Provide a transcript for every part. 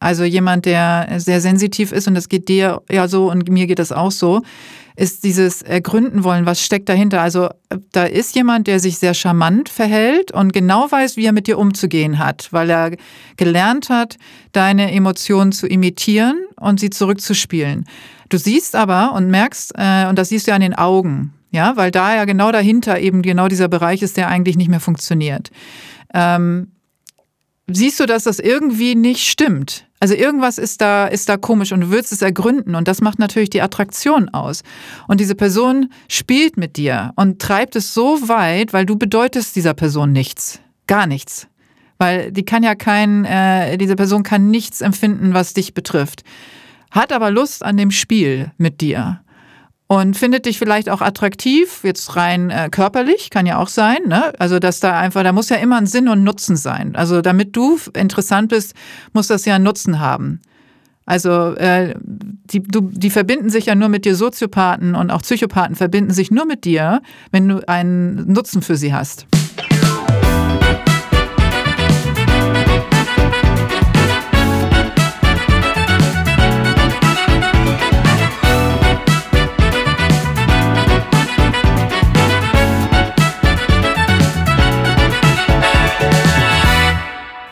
also jemand, der sehr sensitiv ist und das geht dir ja so und mir geht das auch so, ist dieses Ergründen wollen, was steckt dahinter. Also da ist jemand, der sich sehr charmant verhält und genau weiß, wie er mit dir umzugehen hat, weil er gelernt hat, deine Emotionen zu imitieren und sie zurückzuspielen. Du siehst aber und merkst, äh, und das siehst du ja an den Augen, ja, weil da ja genau dahinter eben genau dieser Bereich ist, der eigentlich nicht mehr funktioniert. Ähm, siehst du, dass das irgendwie nicht stimmt. Also irgendwas ist da, ist da komisch und du willst es ergründen und das macht natürlich die Attraktion aus. Und diese Person spielt mit dir und treibt es so weit, weil du bedeutest dieser Person nichts. Gar nichts. Weil die kann ja kein, äh, diese Person kann nichts empfinden, was dich betrifft. Hat aber Lust an dem Spiel mit dir und findet dich vielleicht auch attraktiv, jetzt rein äh, körperlich, kann ja auch sein. Ne? Also, dass da einfach, da muss ja immer ein Sinn und Nutzen sein. Also, damit du interessant bist, muss das ja einen Nutzen haben. Also, äh, die, du, die verbinden sich ja nur mit dir, Soziopathen und auch Psychopathen verbinden sich nur mit dir, wenn du einen Nutzen für sie hast.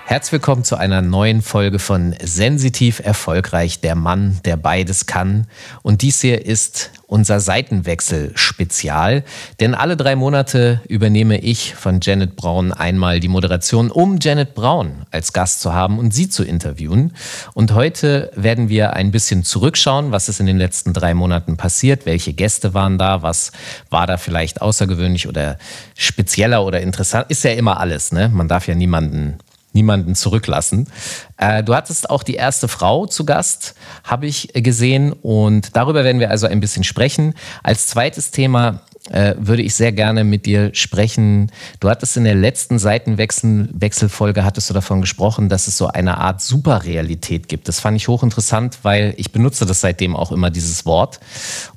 Herzlich willkommen zu einer neuen Folge von Sensitiv Erfolgreich, der Mann, der beides kann. Und dies hier ist unser Seitenwechsel-Spezial, denn alle drei Monate übernehme ich von Janet Braun einmal die Moderation, um Janet Braun als Gast zu haben und sie zu interviewen. Und heute werden wir ein bisschen zurückschauen, was ist in den letzten drei Monaten passiert, welche Gäste waren da, was war da vielleicht außergewöhnlich oder spezieller oder interessant. Ist ja immer alles, ne? Man darf ja niemanden niemanden zurücklassen. Äh, du hattest auch die erste Frau zu Gast, habe ich gesehen. Und darüber werden wir also ein bisschen sprechen. Als zweites Thema äh, würde ich sehr gerne mit dir sprechen. Du hattest in der letzten Seitenwechselfolge hattest du davon gesprochen, dass es so eine Art Superrealität gibt. Das fand ich hochinteressant, weil ich benutze das seitdem auch immer dieses Wort.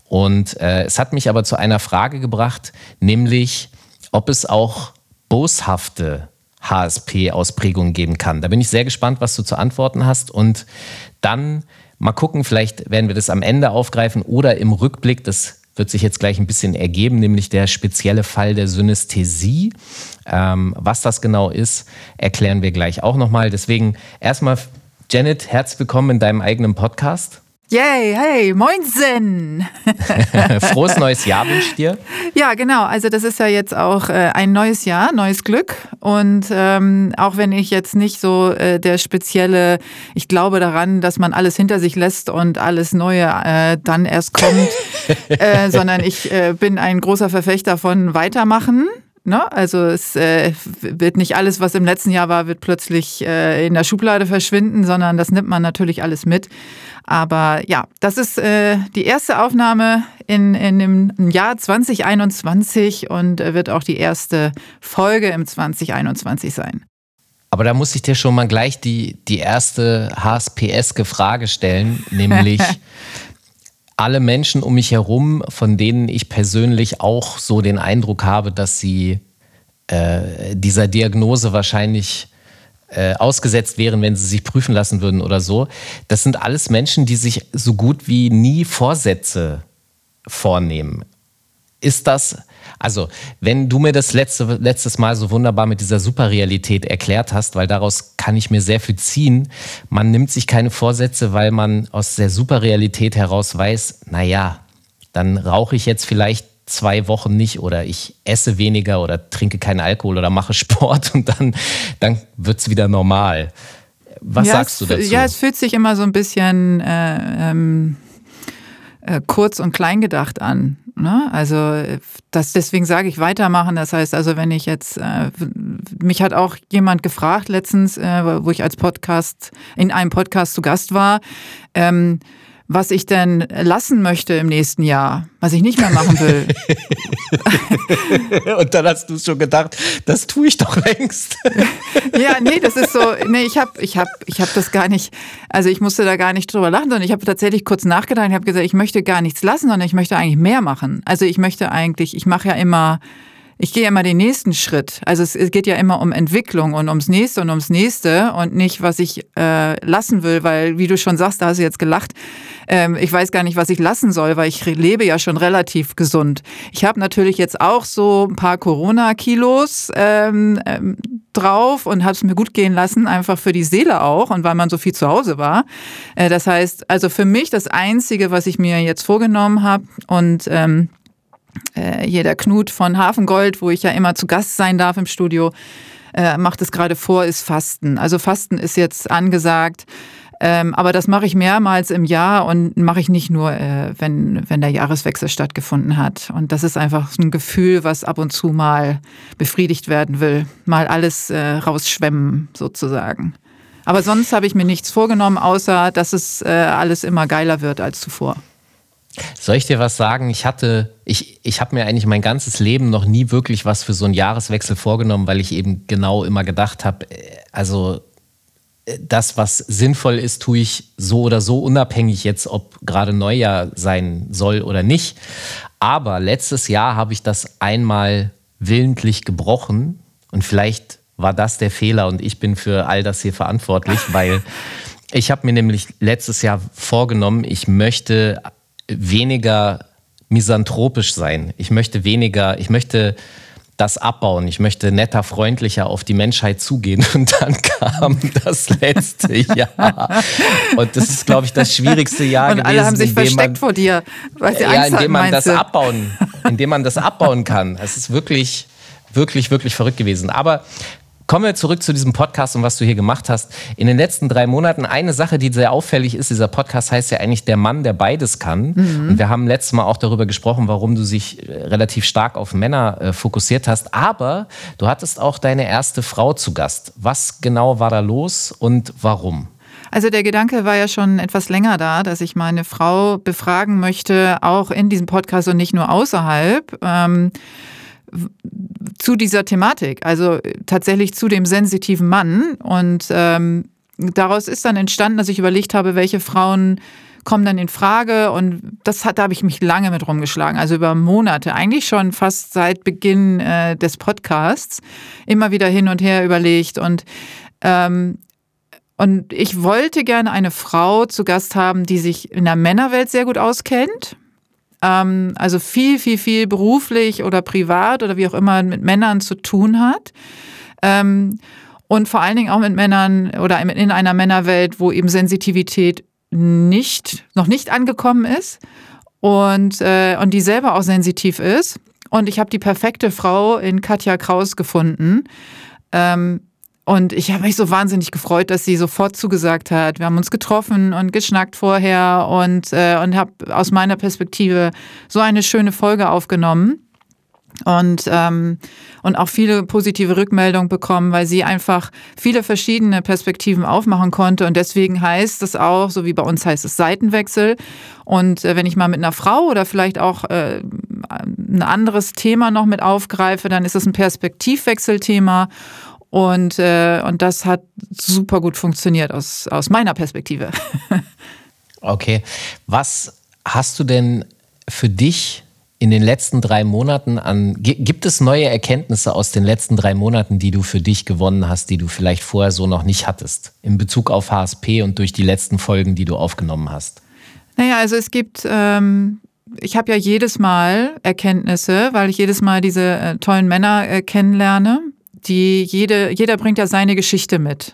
Und äh, es hat mich aber zu einer Frage gebracht, nämlich ob es auch boshafte HSP-Ausprägungen geben kann. Da bin ich sehr gespannt, was du zu antworten hast. Und dann mal gucken, vielleicht werden wir das am Ende aufgreifen oder im Rückblick, das wird sich jetzt gleich ein bisschen ergeben, nämlich der spezielle Fall der Synästhesie. Ähm, was das genau ist, erklären wir gleich auch nochmal. Deswegen erstmal, Janet, herzlich willkommen in deinem eigenen Podcast. Yay, hey, moinsen! Frohes neues Jahr wünsche ich dir. Ja, genau. Also das ist ja jetzt auch äh, ein neues Jahr, neues Glück. Und ähm, auch wenn ich jetzt nicht so äh, der spezielle, ich glaube daran, dass man alles hinter sich lässt und alles Neue äh, dann erst kommt, äh, sondern ich äh, bin ein großer Verfechter von Weitermachen. Ne? Also es äh, wird nicht alles, was im letzten Jahr war, wird plötzlich äh, in der Schublade verschwinden, sondern das nimmt man natürlich alles mit. Aber ja, das ist äh, die erste Aufnahme in, in dem Jahr 2021 und wird auch die erste Folge im 2021 sein. Aber da muss ich dir schon mal gleich die, die erste HSPS-ge Frage stellen, nämlich alle Menschen um mich herum, von denen ich persönlich auch so den Eindruck habe, dass sie äh, dieser Diagnose wahrscheinlich äh, ausgesetzt wären, wenn sie sich prüfen lassen würden oder so. Das sind alles Menschen, die sich so gut wie nie Vorsätze vornehmen. Ist das, also, wenn du mir das letzte, letztes Mal so wunderbar mit dieser Superrealität erklärt hast, weil daraus kann ich mir sehr viel ziehen, man nimmt sich keine Vorsätze, weil man aus der Superrealität heraus weiß, naja, dann rauche ich jetzt vielleicht zwei Wochen nicht oder ich esse weniger oder trinke keinen Alkohol oder mache Sport und dann, dann wird es wieder normal. Was ja, sagst du dazu? Ja, es fühlt sich immer so ein bisschen äh, ähm, äh, kurz und klein gedacht an. Ne? Also das, deswegen sage ich weitermachen. Das heißt also, wenn ich jetzt, äh, mich hat auch jemand gefragt letztens, äh, wo ich als Podcast, in einem Podcast zu Gast war, ähm, was ich denn lassen möchte im nächsten Jahr, was ich nicht mehr machen will. Und dann hast du schon gedacht, das tue ich doch längst. ja, nee, das ist so, nee, ich habe ich hab, ich hab das gar nicht, also ich musste da gar nicht drüber lachen, sondern ich habe tatsächlich kurz nachgedacht und habe gesagt, ich möchte gar nichts lassen, sondern ich möchte eigentlich mehr machen. Also ich möchte eigentlich, ich mache ja immer ich gehe immer den nächsten Schritt. Also es, geht ja immer um Entwicklung und ums nächste und ums nächste und nicht, was ich äh, lassen will, weil, wie du schon sagst, da hast du jetzt gelacht, ähm, ich weiß gar nicht, was ich lassen soll, weil ich lebe ja schon relativ gesund. Ich habe natürlich jetzt auch so ein paar Corona-Kilos ähm, ähm, drauf und habe es mir gut gehen lassen, einfach für die Seele auch und weil man so viel zu Hause war. Äh, das heißt, also für mich das Einzige, was ich mir jetzt vorgenommen habe und ähm, äh, hier der Knut von Hafengold, wo ich ja immer zu Gast sein darf im Studio, äh, macht es gerade vor, ist Fasten. Also Fasten ist jetzt angesagt. Ähm, aber das mache ich mehrmals im Jahr und mache ich nicht nur, äh, wenn, wenn der Jahreswechsel stattgefunden hat. Und das ist einfach ein Gefühl, was ab und zu mal befriedigt werden will. Mal alles äh, rausschwemmen sozusagen. Aber sonst habe ich mir nichts vorgenommen, außer dass es äh, alles immer geiler wird als zuvor. Soll ich dir was sagen? Ich hatte, ich, ich habe mir eigentlich mein ganzes Leben noch nie wirklich was für so einen Jahreswechsel vorgenommen, weil ich eben genau immer gedacht habe, äh, also äh, das, was sinnvoll ist, tue ich so oder so, unabhängig jetzt, ob gerade Neujahr sein soll oder nicht. Aber letztes Jahr habe ich das einmal willentlich gebrochen und vielleicht war das der Fehler und ich bin für all das hier verantwortlich, weil ich habe mir nämlich letztes Jahr vorgenommen, ich möchte weniger misanthropisch sein. Ich möchte weniger, ich möchte das abbauen. Ich möchte netter, freundlicher auf die Menschheit zugehen. Und dann kam das letzte Jahr. Und das ist, glaube ich, das schwierigste Jahr Und gewesen. Und alle haben sich versteckt man, vor dir, weil sie Angst ja, indem man das abbauen, indem man das abbauen kann. Es ist wirklich, wirklich, wirklich verrückt gewesen. Aber Kommen wir zurück zu diesem Podcast und was du hier gemacht hast. In den letzten drei Monaten eine Sache, die sehr auffällig ist, dieser Podcast heißt ja eigentlich der Mann, der beides kann. Mhm. Und wir haben letztes Mal auch darüber gesprochen, warum du dich äh, relativ stark auf Männer äh, fokussiert hast. Aber du hattest auch deine erste Frau zu Gast. Was genau war da los und warum? Also der Gedanke war ja schon etwas länger da, dass ich meine Frau befragen möchte, auch in diesem Podcast und nicht nur außerhalb. Ähm, zu dieser Thematik, also tatsächlich zu dem sensitiven Mann. Und ähm, daraus ist dann entstanden, dass ich überlegt habe, welche Frauen kommen dann in Frage. Und das hat, da habe ich mich lange mit rumgeschlagen, also über Monate, eigentlich schon fast seit Beginn äh, des Podcasts, immer wieder hin und her überlegt. Und ähm, und ich wollte gerne eine Frau zu Gast haben, die sich in der Männerwelt sehr gut auskennt, ähm, also viel, viel, viel beruflich oder privat oder wie auch immer mit Männern zu tun hat. Ähm, und vor allen Dingen auch mit Männern oder in einer Männerwelt, wo eben Sensitivität nicht, noch nicht angekommen ist und, äh, und die selber auch sensitiv ist. Und ich habe die perfekte Frau in Katja Kraus gefunden. Ähm, und ich habe mich so wahnsinnig gefreut, dass sie sofort zugesagt hat. Wir haben uns getroffen und geschnackt vorher und, äh, und habe aus meiner Perspektive so eine schöne Folge aufgenommen und, ähm, und auch viele positive Rückmeldungen bekommen, weil sie einfach viele verschiedene Perspektiven aufmachen konnte. Und deswegen heißt es auch, so wie bei uns heißt es Seitenwechsel. Und äh, wenn ich mal mit einer Frau oder vielleicht auch äh, ein anderes Thema noch mit aufgreife, dann ist es ein Perspektivwechselthema. Und, äh, und das hat super gut funktioniert aus, aus meiner Perspektive. okay. Was hast du denn für dich in den letzten drei Monaten an, gibt es neue Erkenntnisse aus den letzten drei Monaten, die du für dich gewonnen hast, die du vielleicht vorher so noch nicht hattest, in Bezug auf HSP und durch die letzten Folgen, die du aufgenommen hast? Naja, also es gibt, ähm, ich habe ja jedes Mal Erkenntnisse, weil ich jedes Mal diese äh, tollen Männer äh, kennenlerne die jede, jeder bringt ja seine Geschichte mit.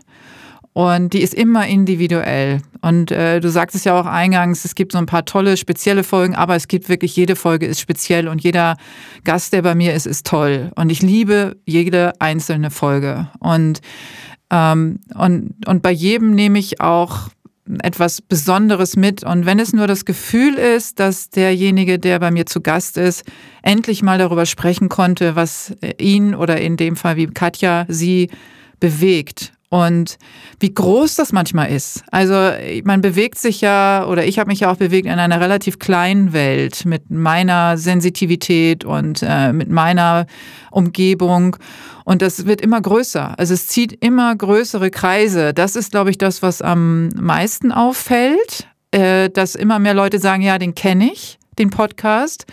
Und die ist immer individuell. Und äh, du sagtest ja auch eingangs, es gibt so ein paar tolle, spezielle Folgen, aber es gibt wirklich, jede Folge ist speziell und jeder Gast, der bei mir ist, ist toll. Und ich liebe jede einzelne Folge. Und, ähm, und, und bei jedem nehme ich auch etwas Besonderes mit. Und wenn es nur das Gefühl ist, dass derjenige, der bei mir zu Gast ist, endlich mal darüber sprechen konnte, was ihn oder in dem Fall wie Katja sie bewegt und wie groß das manchmal ist. Also man bewegt sich ja, oder ich habe mich ja auch bewegt in einer relativ kleinen Welt mit meiner Sensitivität und äh, mit meiner Umgebung. Und das wird immer größer. Also es zieht immer größere Kreise. Das ist, glaube ich, das, was am meisten auffällt, äh, dass immer mehr Leute sagen, ja, den kenne ich, den Podcast.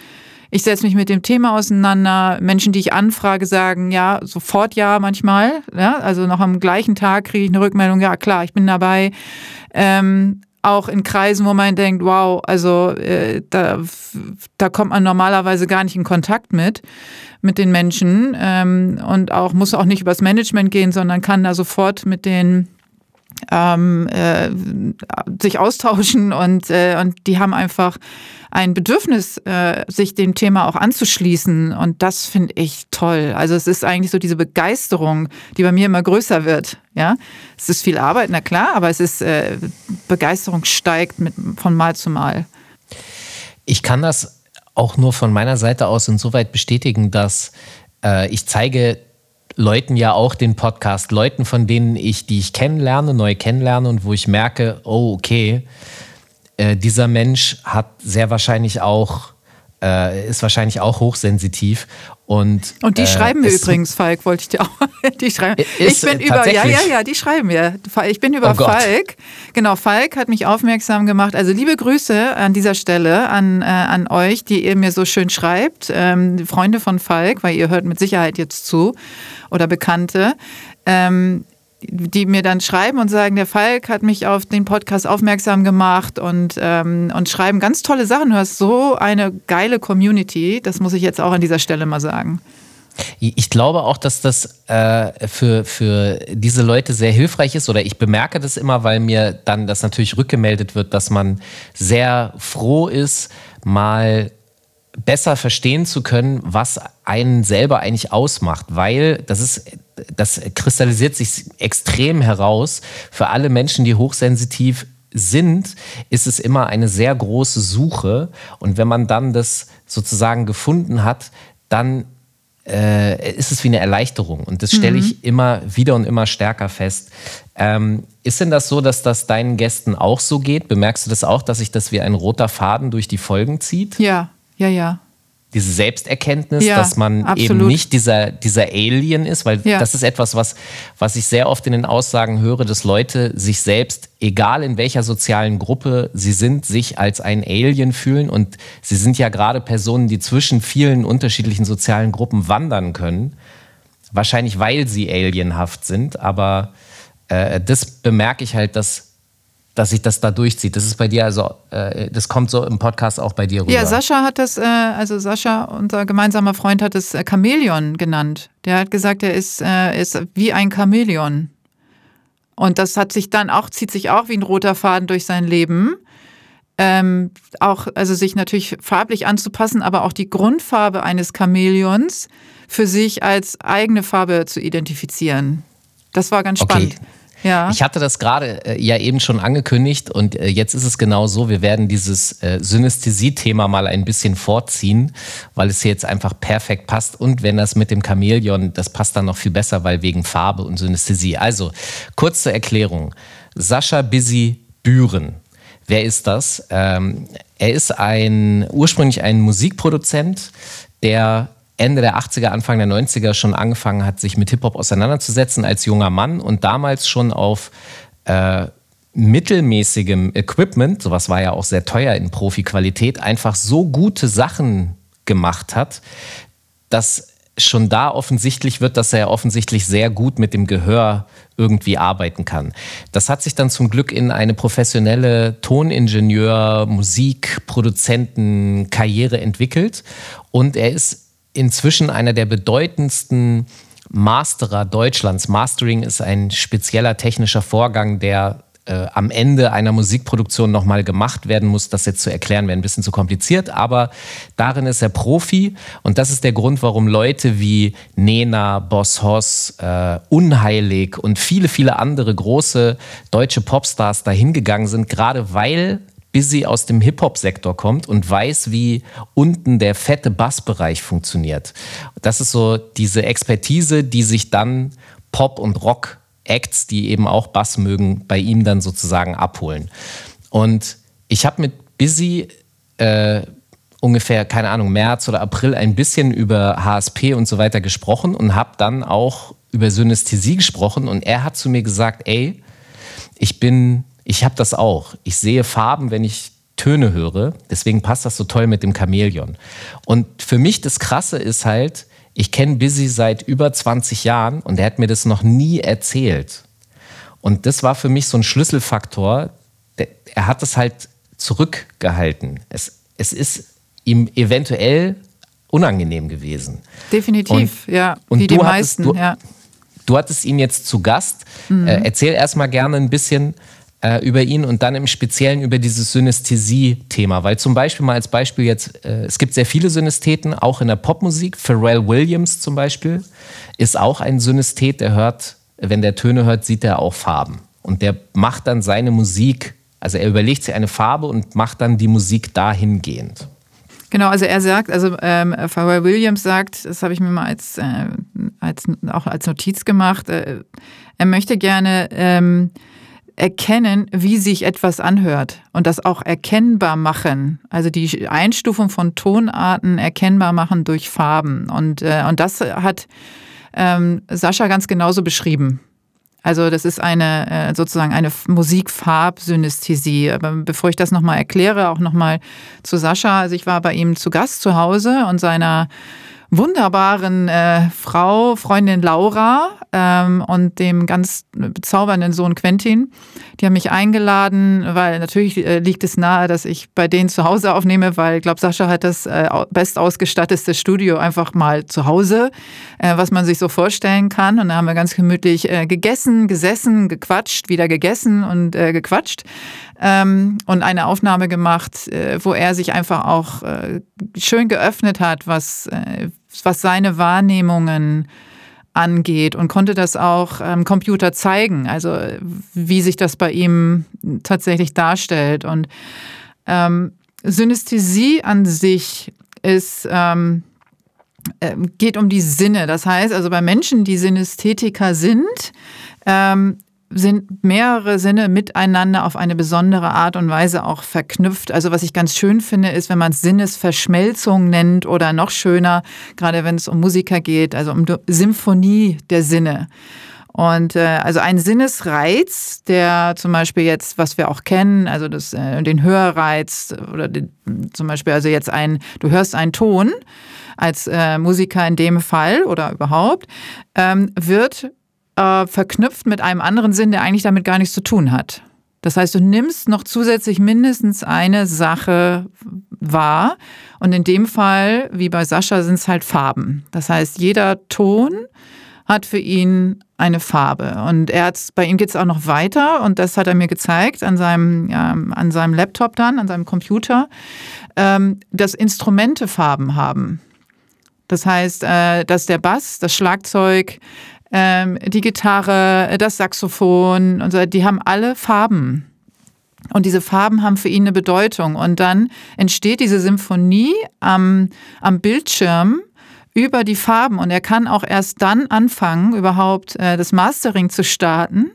Ich setze mich mit dem Thema auseinander. Menschen, die ich anfrage, sagen ja, sofort ja manchmal. Ja, also noch am gleichen Tag kriege ich eine Rückmeldung, ja klar, ich bin dabei. Ähm, auch in Kreisen, wo man denkt, wow, also äh, da, da kommt man normalerweise gar nicht in Kontakt mit, mit den Menschen ähm, und auch muss auch nicht übers Management gehen, sondern kann da sofort mit den ähm, äh, sich austauschen und, äh, und die haben einfach ein Bedürfnis, äh, sich dem Thema auch anzuschließen. Und das finde ich toll. Also es ist eigentlich so diese Begeisterung, die bei mir immer größer wird. Ja, es ist viel Arbeit, na klar, aber es ist äh, Begeisterung steigt mit, von Mal zu Mal. Ich kann das auch nur von meiner Seite aus insoweit bestätigen, dass äh, ich zeige Leuten ja auch den Podcast, Leuten, von denen ich, die ich kennenlerne, neu kennenlerne und wo ich merke, oh, okay, äh, dieser Mensch hat sehr wahrscheinlich auch, äh, ist wahrscheinlich auch hochsensitiv. Und, und die äh, schreiben mir übrigens, Falk, wollte ich dir auch. Die schreiben. ich bin über, ja, ja, ja, die schreiben mir. Ich bin über oh Falk. Genau, Falk hat mich aufmerksam gemacht. Also liebe Grüße an dieser Stelle an, äh, an euch, die ihr mir so schön schreibt. Ähm, Freunde von Falk, weil ihr hört mit Sicherheit jetzt zu oder Bekannte. Ähm, die mir dann schreiben und sagen, der Falk hat mich auf den Podcast aufmerksam gemacht und, ähm, und schreiben ganz tolle Sachen. Du hast so eine geile Community, das muss ich jetzt auch an dieser Stelle mal sagen. Ich glaube auch, dass das äh, für, für diese Leute sehr hilfreich ist oder ich bemerke das immer, weil mir dann das natürlich rückgemeldet wird, dass man sehr froh ist, mal besser verstehen zu können, was einen selber eigentlich ausmacht, weil das ist, das kristallisiert sich extrem heraus. Für alle Menschen, die hochsensitiv sind, ist es immer eine sehr große Suche. Und wenn man dann das sozusagen gefunden hat, dann äh, ist es wie eine Erleichterung. Und das stelle ich mhm. immer wieder und immer stärker fest. Ähm, ist denn das so, dass das deinen Gästen auch so geht? Bemerkst du das auch, dass sich das wie ein roter Faden durch die Folgen zieht? Ja, ja, ja. Diese Selbsterkenntnis, ja, dass man absolut. eben nicht dieser, dieser Alien ist, weil ja. das ist etwas, was, was ich sehr oft in den Aussagen höre, dass Leute sich selbst, egal in welcher sozialen Gruppe sie sind, sich als ein Alien fühlen. Und sie sind ja gerade Personen, die zwischen vielen unterschiedlichen sozialen Gruppen wandern können. Wahrscheinlich, weil sie alienhaft sind. Aber äh, das bemerke ich halt, dass dass sich das da durchzieht. Das ist bei dir also, äh, das kommt so im Podcast auch bei dir rüber. Ja, Sascha hat das, äh, also Sascha, unser gemeinsamer Freund, hat es äh, Chamäleon genannt. Der hat gesagt, er ist, äh, ist wie ein Chamäleon. Und das hat sich dann auch, zieht sich auch wie ein roter Faden durch sein Leben. Ähm, auch, also sich natürlich farblich anzupassen, aber auch die Grundfarbe eines Chamäleons für sich als eigene Farbe zu identifizieren. Das war ganz spannend. Okay. Ja. Ich hatte das gerade äh, ja eben schon angekündigt und äh, jetzt ist es genau so, wir werden dieses äh, Synästhesie-Thema mal ein bisschen vorziehen, weil es hier jetzt einfach perfekt passt und wenn das mit dem Chamäleon, das passt dann noch viel besser, weil wegen Farbe und Synästhesie. Also, kurze Erklärung. Sascha Busy Büren. Wer ist das? Ähm, er ist ein ursprünglich ein Musikproduzent, der Ende der 80er, Anfang der 90er schon angefangen hat, sich mit Hip-Hop auseinanderzusetzen als junger Mann und damals schon auf äh, mittelmäßigem Equipment, sowas war ja auch sehr teuer in Profi-Qualität, einfach so gute Sachen gemacht hat, dass schon da offensichtlich wird, dass er offensichtlich sehr gut mit dem Gehör irgendwie arbeiten kann. Das hat sich dann zum Glück in eine professionelle Toningenieur, Musikproduzenten Karriere entwickelt und er ist inzwischen einer der bedeutendsten Masterer Deutschlands. Mastering ist ein spezieller technischer Vorgang, der äh, am Ende einer Musikproduktion nochmal gemacht werden muss. Das jetzt zu erklären wäre ein bisschen zu kompliziert, aber darin ist er Profi und das ist der Grund, warum Leute wie Nena, Boss Hoss, äh, Unheilig und viele, viele andere große deutsche Popstars dahin gegangen sind, gerade weil Busy aus dem Hip-Hop-Sektor kommt und weiß, wie unten der fette Bassbereich funktioniert. Das ist so diese Expertise, die sich dann Pop- und Rock-Acts, die eben auch Bass mögen, bei ihm dann sozusagen abholen. Und ich habe mit Busy äh, ungefähr, keine Ahnung, März oder April ein bisschen über HSP und so weiter gesprochen und habe dann auch über Synästhesie gesprochen und er hat zu mir gesagt, ey, ich bin ich habe das auch. Ich sehe Farben, wenn ich Töne höre. Deswegen passt das so toll mit dem Chamäleon. Und für mich das Krasse ist halt, ich kenne Busy seit über 20 Jahren und er hat mir das noch nie erzählt. Und das war für mich so ein Schlüsselfaktor. Er hat es halt zurückgehalten. Es, es ist ihm eventuell unangenehm gewesen. Definitiv, und, ja. Und wie die meisten, du, ja. Du hattest ihn jetzt zu Gast. Mhm. Äh, erzähl erstmal gerne ein bisschen äh, über ihn und dann im Speziellen über dieses Synästhesie-Thema. Weil zum Beispiel mal als Beispiel jetzt, äh, es gibt sehr viele Synästheten, auch in der Popmusik. Pharrell Williams zum Beispiel ist auch ein Synästhet, der hört, wenn der Töne hört, sieht er auch Farben. Und der macht dann seine Musik, also er überlegt sich eine Farbe und macht dann die Musik dahingehend. Genau, also er sagt, also ähm, Pharrell Williams sagt, das habe ich mir mal als, äh, als auch als Notiz gemacht, äh, er möchte gerne ähm, erkennen, wie sich etwas anhört und das auch erkennbar machen. Also die Einstufung von Tonarten erkennbar machen durch Farben. Und, äh, und das hat ähm, Sascha ganz genauso beschrieben. Also das ist eine äh, sozusagen eine Musikfarbsynästhesie. Aber bevor ich das nochmal erkläre, auch nochmal zu Sascha. Also ich war bei ihm zu Gast zu Hause und seiner wunderbaren äh, Frau, Freundin Laura ähm, und dem ganz bezaubernden Sohn Quentin. Die haben mich eingeladen, weil natürlich äh, liegt es nahe, dass ich bei denen zu Hause aufnehme, weil ich glaube, Sascha hat das äh, bestausgestattete Studio einfach mal zu Hause, äh, was man sich so vorstellen kann. Und da haben wir ganz gemütlich äh, gegessen, gesessen, gequatscht, wieder gegessen und äh, gequatscht ähm, und eine Aufnahme gemacht, äh, wo er sich einfach auch äh, schön geöffnet hat, was, äh, was seine Wahrnehmungen angeht und konnte das auch am Computer zeigen, also wie sich das bei ihm tatsächlich darstellt. Und ähm, Synästhesie an sich ist ähm, äh, geht um die Sinne. Das heißt, also bei Menschen, die Synästhetiker sind, ähm, sind mehrere Sinne miteinander auf eine besondere Art und Weise auch verknüpft. Also was ich ganz schön finde, ist, wenn man es Sinnesverschmelzung nennt oder noch schöner, gerade wenn es um Musiker geht, also um Symphonie der Sinne. Und äh, also ein Sinnesreiz, der zum Beispiel jetzt, was wir auch kennen, also das, äh, den Hörreiz oder den, zum Beispiel also jetzt ein, du hörst einen Ton als äh, Musiker in dem Fall oder überhaupt, ähm, wird äh, verknüpft mit einem anderen Sinn, der eigentlich damit gar nichts zu tun hat. Das heißt, du nimmst noch zusätzlich mindestens eine Sache wahr. Und in dem Fall, wie bei Sascha, sind es halt Farben. Das heißt, jeder Ton hat für ihn eine Farbe. Und er hat, bei ihm geht es auch noch weiter und das hat er mir gezeigt an seinem, ja, an seinem Laptop dann, an seinem Computer, ähm, dass Instrumente Farben haben. Das heißt, äh, dass der Bass, das Schlagzeug, ähm, die Gitarre, das Saxophon und so, die haben alle Farben. Und diese Farben haben für ihn eine Bedeutung. Und dann entsteht diese Symphonie am, am Bildschirm über die Farben. Und er kann auch erst dann anfangen, überhaupt äh, das Mastering zu starten.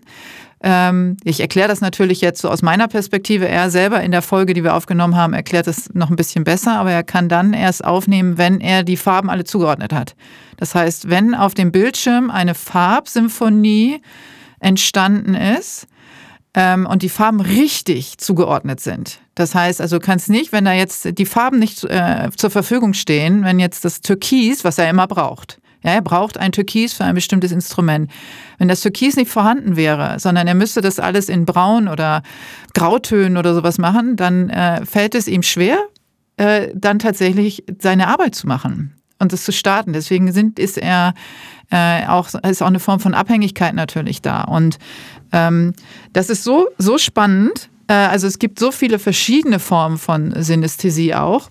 Ähm, ich erkläre das natürlich jetzt so aus meiner Perspektive. Er selber in der Folge, die wir aufgenommen haben, erklärt es noch ein bisschen besser, aber er kann dann erst aufnehmen, wenn er die Farben alle zugeordnet hat. Das heißt, wenn auf dem Bildschirm eine Farbsymphonie entstanden ist ähm, und die Farben richtig zugeordnet sind. Das heißt also, kannst nicht, wenn da jetzt die Farben nicht äh, zur Verfügung stehen, wenn jetzt das Türkis, was er immer braucht, ja, er braucht ein Türkis für ein bestimmtes Instrument. Wenn das Türkis nicht vorhanden wäre, sondern er müsste das alles in Braun oder Grautönen oder sowas machen, dann äh, fällt es ihm schwer, äh, dann tatsächlich seine Arbeit zu machen und das zu starten. Deswegen sind, ist er äh, auch, ist auch eine Form von Abhängigkeit natürlich da. Und ähm, das ist so, so spannend. Äh, also es gibt so viele verschiedene Formen von Synästhesie auch.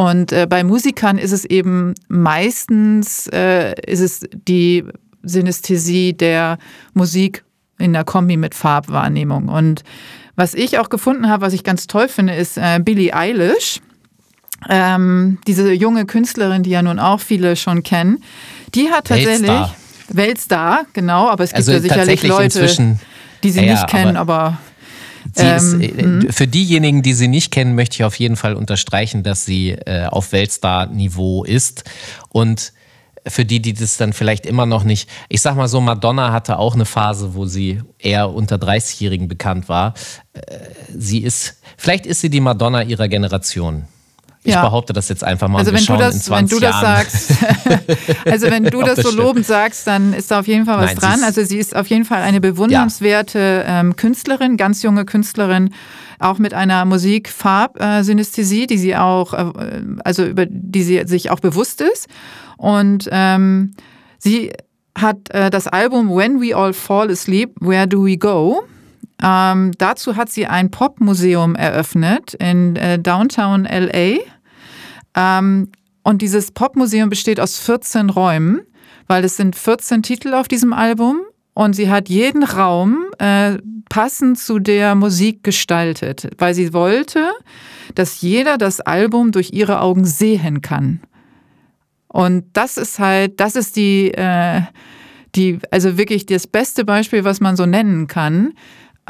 Und äh, bei Musikern ist es eben meistens äh, ist es die Synästhesie der Musik in der Kombi mit Farbwahrnehmung. Und was ich auch gefunden habe, was ich ganz toll finde, ist äh, Billie Eilish ähm, diese junge Künstlerin, die ja nun auch viele schon kennen, die hat tatsächlich Weltstar, Weltstar genau, aber es gibt also ja sicherlich Leute, die sie ja, nicht kennen, aber, aber ist, ähm, äh, mhm. für diejenigen, die sie nicht kennen, möchte ich auf jeden Fall unterstreichen, dass sie äh, auf Weltstar-Niveau ist und für die, die das dann vielleicht immer noch nicht, ich sag mal so, Madonna hatte auch eine Phase, wo sie eher unter 30-Jährigen bekannt war. Äh, sie ist Vielleicht ist sie die Madonna ihrer Generation. Ich ja. behaupte das jetzt einfach mal. Also wenn du das, wenn du das sagst, also wenn du das, das so lobend sagst, dann ist da auf jeden Fall was Nein, dran. Also sie ist auf jeden Fall eine bewundernswerte ja. ähm, Künstlerin, ganz junge Künstlerin, auch mit einer Musikfarb-Synästhesie, die sie auch, äh, also über die sie sich auch bewusst ist. Und ähm, sie hat äh, das Album When We All Fall Asleep, Where Do We Go? Ähm, dazu hat sie ein Popmuseum eröffnet in äh, Downtown LA. Ähm, und dieses Popmuseum besteht aus 14 Räumen, weil es sind 14 Titel auf diesem Album und sie hat jeden Raum äh, passend zu der Musik gestaltet, weil sie wollte, dass jeder das Album durch ihre Augen sehen kann. Und das ist halt, das ist die, äh, die, also wirklich das beste Beispiel, was man so nennen kann,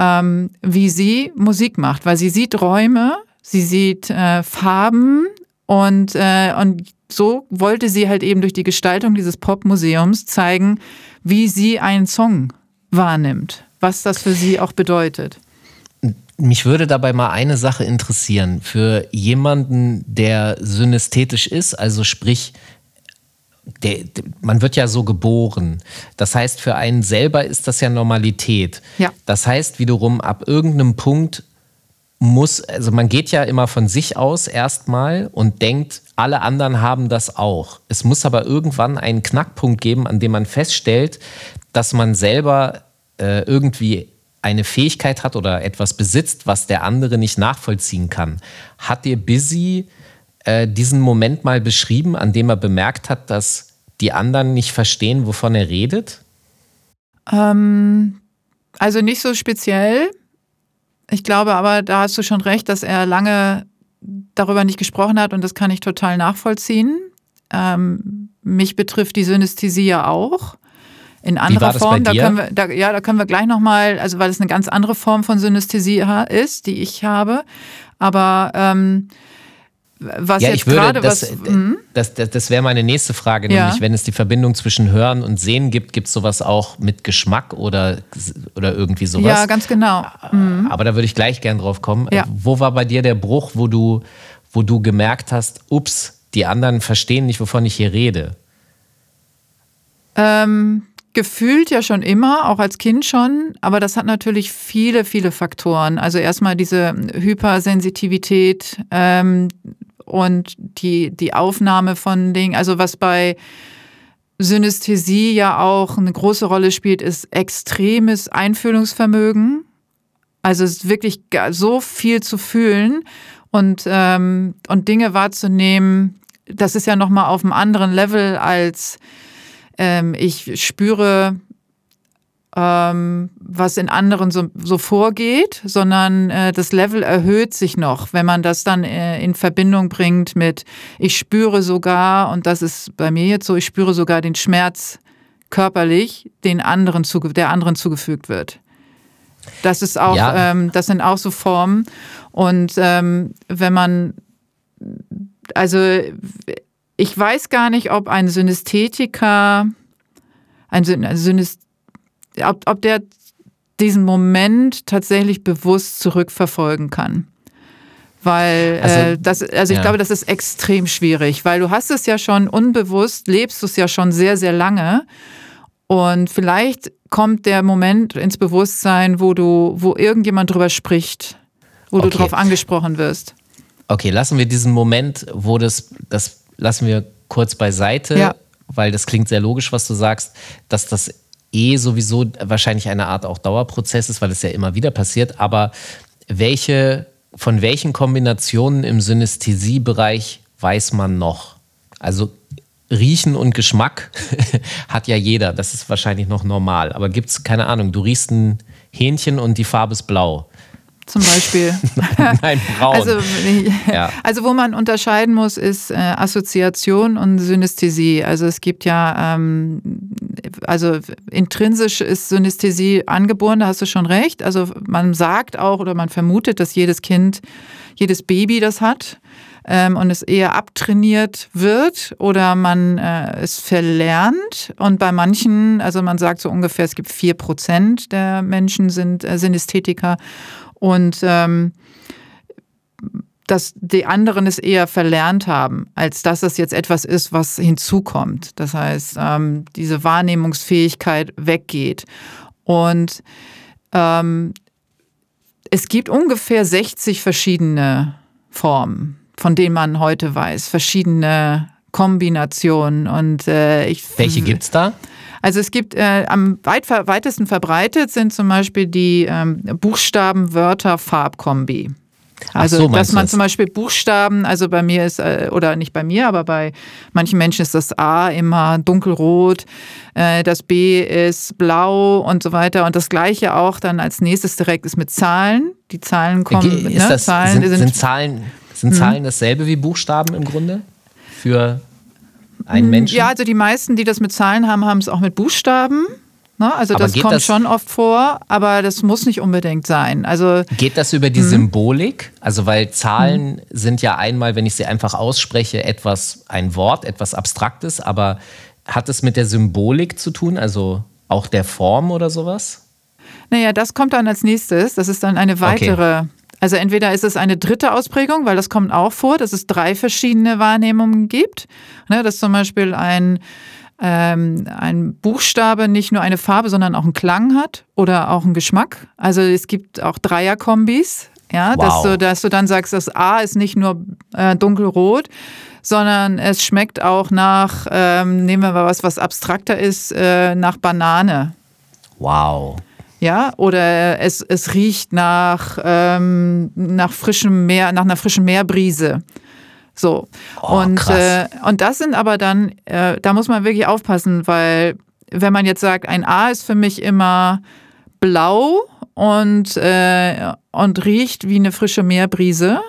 ähm, wie sie Musik macht, weil sie sieht Räume, sie sieht äh, Farben und, äh, und so wollte sie halt eben durch die Gestaltung dieses Popmuseums zeigen, wie sie einen Song wahrnimmt, was das für sie auch bedeutet. Mich würde dabei mal eine Sache interessieren. Für jemanden, der synästhetisch ist, also sprich der, man wird ja so geboren. Das heißt, für einen selber ist das ja Normalität. Ja. Das heißt wiederum, ab irgendeinem Punkt muss, also man geht ja immer von sich aus erstmal und denkt, alle anderen haben das auch. Es muss aber irgendwann einen Knackpunkt geben, an dem man feststellt, dass man selber äh, irgendwie eine Fähigkeit hat oder etwas besitzt, was der andere nicht nachvollziehen kann. Hat dir Busy äh, diesen Moment mal beschrieben, an dem er bemerkt hat, dass die anderen nicht verstehen, wovon er redet? Ähm, also nicht so speziell. Ich glaube aber, da hast du schon recht, dass er lange darüber nicht gesprochen hat und das kann ich total nachvollziehen. Ähm, mich betrifft die Synästhesie ja auch. In anderer Form, da können wir, da, ja, da können wir gleich nochmal, also weil es eine ganz andere Form von Synästhesie ist, die ich habe. Aber ähm, was ja, ich würde, das, was, mhm. das, das, das wäre meine nächste Frage, ja. nämlich wenn es die Verbindung zwischen Hören und Sehen gibt, gibt es sowas auch mit Geschmack oder, oder irgendwie sowas? Ja, ganz genau. Mhm. Aber da würde ich gleich gern drauf kommen. Ja. Wo war bei dir der Bruch, wo du, wo du gemerkt hast, ups, die anderen verstehen nicht, wovon ich hier rede? Ähm, gefühlt ja schon immer, auch als Kind schon, aber das hat natürlich viele, viele Faktoren. Also erstmal diese Hypersensitivität, ähm, und die, die Aufnahme von Dingen, also was bei Synästhesie ja auch eine große Rolle spielt, ist extremes Einfühlungsvermögen. Also es ist wirklich so viel zu fühlen und, ähm, und Dinge wahrzunehmen, das ist ja nochmal auf einem anderen Level als ähm, ich spüre ähm, was in anderen so, so vorgeht, sondern äh, das Level erhöht sich noch, wenn man das dann äh, in Verbindung bringt mit, ich spüre sogar, und das ist bei mir jetzt so, ich spüre sogar den Schmerz körperlich, den anderen zuge der anderen zugefügt wird. Das ist auch, ja. ähm, das sind auch so Formen. Und ähm, wenn man, also ich weiß gar nicht, ob ein Synästhetiker, ein Synästhetiker, ob, ob der diesen Moment tatsächlich bewusst zurückverfolgen kann. Weil also, äh, das, also ich ja. glaube, das ist extrem schwierig, weil du hast es ja schon unbewusst, lebst du es ja schon sehr, sehr lange. Und vielleicht kommt der Moment ins Bewusstsein, wo du, wo irgendjemand drüber spricht, wo okay. du drauf angesprochen wirst. Okay, lassen wir diesen Moment, wo das, das lassen wir kurz beiseite, ja. weil das klingt sehr logisch, was du sagst, dass das eh sowieso wahrscheinlich eine Art auch Dauerprozess ist, weil es ja immer wieder passiert. Aber welche, von welchen Kombinationen im Synästhesiebereich weiß man noch? Also Riechen und Geschmack hat ja jeder. Das ist wahrscheinlich noch normal. Aber gibt es, keine Ahnung, du riechst ein Hähnchen und die Farbe ist blau zum Beispiel. Nein, braun. Also, ja. also wo man unterscheiden muss, ist äh, Assoziation und Synästhesie. Also es gibt ja, ähm, also intrinsisch ist Synästhesie angeboren, da hast du schon recht. Also man sagt auch oder man vermutet, dass jedes Kind, jedes Baby das hat ähm, und es eher abtrainiert wird oder man äh, es verlernt. Und bei manchen, also man sagt so ungefähr, es gibt vier Prozent der Menschen sind äh, Synästhetiker und ähm, dass die anderen es eher verlernt haben, als dass es jetzt etwas ist, was hinzukommt. Das heißt, ähm, diese Wahrnehmungsfähigkeit weggeht. Und ähm, es gibt ungefähr 60 verschiedene Formen, von denen man heute weiß, verschiedene Kombinationen. Und äh, ich, Welche gibt es da? Also es gibt äh, am weit, weitesten verbreitet sind zum Beispiel die ähm, Buchstaben-Wörter-Farbkombi. Also, so, dass man das? zum Beispiel Buchstaben, also bei mir ist, äh, oder nicht bei mir, aber bei manchen Menschen ist das A immer dunkelrot, äh, das B ist blau und so weiter. Und das Gleiche auch dann als nächstes direkt ist mit Zahlen. Die Zahlen kommen. Ist ne? das, Zahlen, sind, sind, sind Zahlen, sind Zahlen hm. dasselbe wie Buchstaben im Grunde? Für einen hm, Menschen? Ja, also die meisten, die das mit Zahlen haben, haben es auch mit Buchstaben. Ne? Also aber das kommt das, schon oft vor, aber das muss nicht unbedingt sein. Also, geht das über die. Hm? Symbolik? Also weil Zahlen mh. sind ja einmal, wenn ich sie einfach ausspreche, etwas, ein Wort, etwas Abstraktes, aber hat es mit der Symbolik zu tun, also auch der Form oder sowas? Naja, das kommt dann als nächstes. Das ist dann eine weitere. Okay. Also entweder ist es eine dritte Ausprägung, weil das kommt auch vor, dass es drei verschiedene Wahrnehmungen gibt. Ne, dass zum Beispiel ein ähm, ein Buchstabe nicht nur eine Farbe, sondern auch einen Klang hat oder auch einen Geschmack. Also es gibt auch Dreierkombis, ja, wow. dass, du, dass du dann sagst, das A ist nicht nur äh, dunkelrot, sondern es schmeckt auch nach, ähm, nehmen wir mal was, was abstrakter ist, äh, nach Banane. Wow. Ja, oder es, es riecht nach, ähm, nach frischem Meer, nach einer frischen Meerbrise. So. Oh, und, äh, und das sind aber dann, äh, da muss man wirklich aufpassen, weil wenn man jetzt sagt, ein A ist für mich immer blau und, äh, und riecht wie eine frische Meerbrise,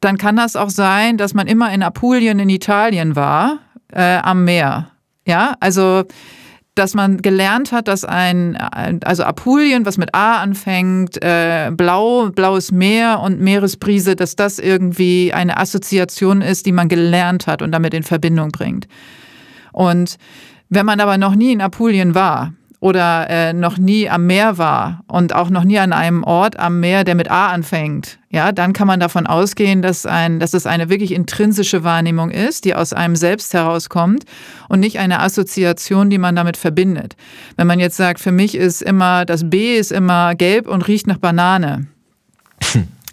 dann kann das auch sein, dass man immer in Apulien in Italien war, äh, am Meer. Ja, also dass man gelernt hat, dass ein, also Apulien, was mit A anfängt, äh, Blau, blaues Meer und Meeresbrise, dass das irgendwie eine Assoziation ist, die man gelernt hat und damit in Verbindung bringt. Und wenn man aber noch nie in Apulien war, oder äh, noch nie am Meer war und auch noch nie an einem Ort am Meer, der mit A anfängt, ja, dann kann man davon ausgehen, dass, ein, dass es eine wirklich intrinsische Wahrnehmung ist, die aus einem selbst herauskommt und nicht eine Assoziation, die man damit verbindet. Wenn man jetzt sagt, für mich ist immer, das B ist immer gelb und riecht nach Banane,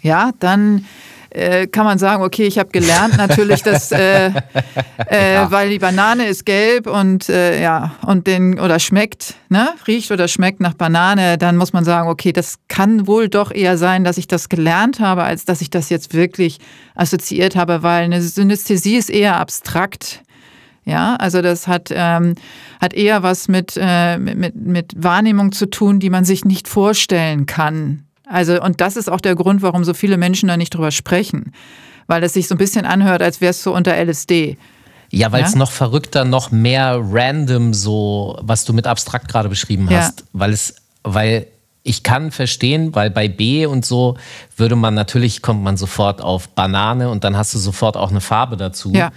ja, dann äh, kann man sagen, okay, ich habe gelernt natürlich, dass, äh, äh, ja. weil die Banane ist gelb und äh, ja, und den oder schmeckt, ne, riecht oder schmeckt nach Banane, dann muss man sagen, okay, das kann wohl doch eher sein, dass ich das gelernt habe, als dass ich das jetzt wirklich assoziiert habe, weil eine Synästhesie ist eher abstrakt. Ja, also das hat, ähm, hat eher was mit, äh, mit, mit Wahrnehmung zu tun, die man sich nicht vorstellen kann. Also, und das ist auch der Grund, warum so viele Menschen da nicht drüber sprechen. Weil es sich so ein bisschen anhört, als wärst du unter LSD. Ja, weil es ja? noch verrückter, noch mehr random so, was du mit abstrakt gerade beschrieben hast. Ja. Weil es, weil ich kann verstehen, weil bei B und so würde man natürlich, kommt man sofort auf Banane und dann hast du sofort auch eine Farbe dazu. Ja.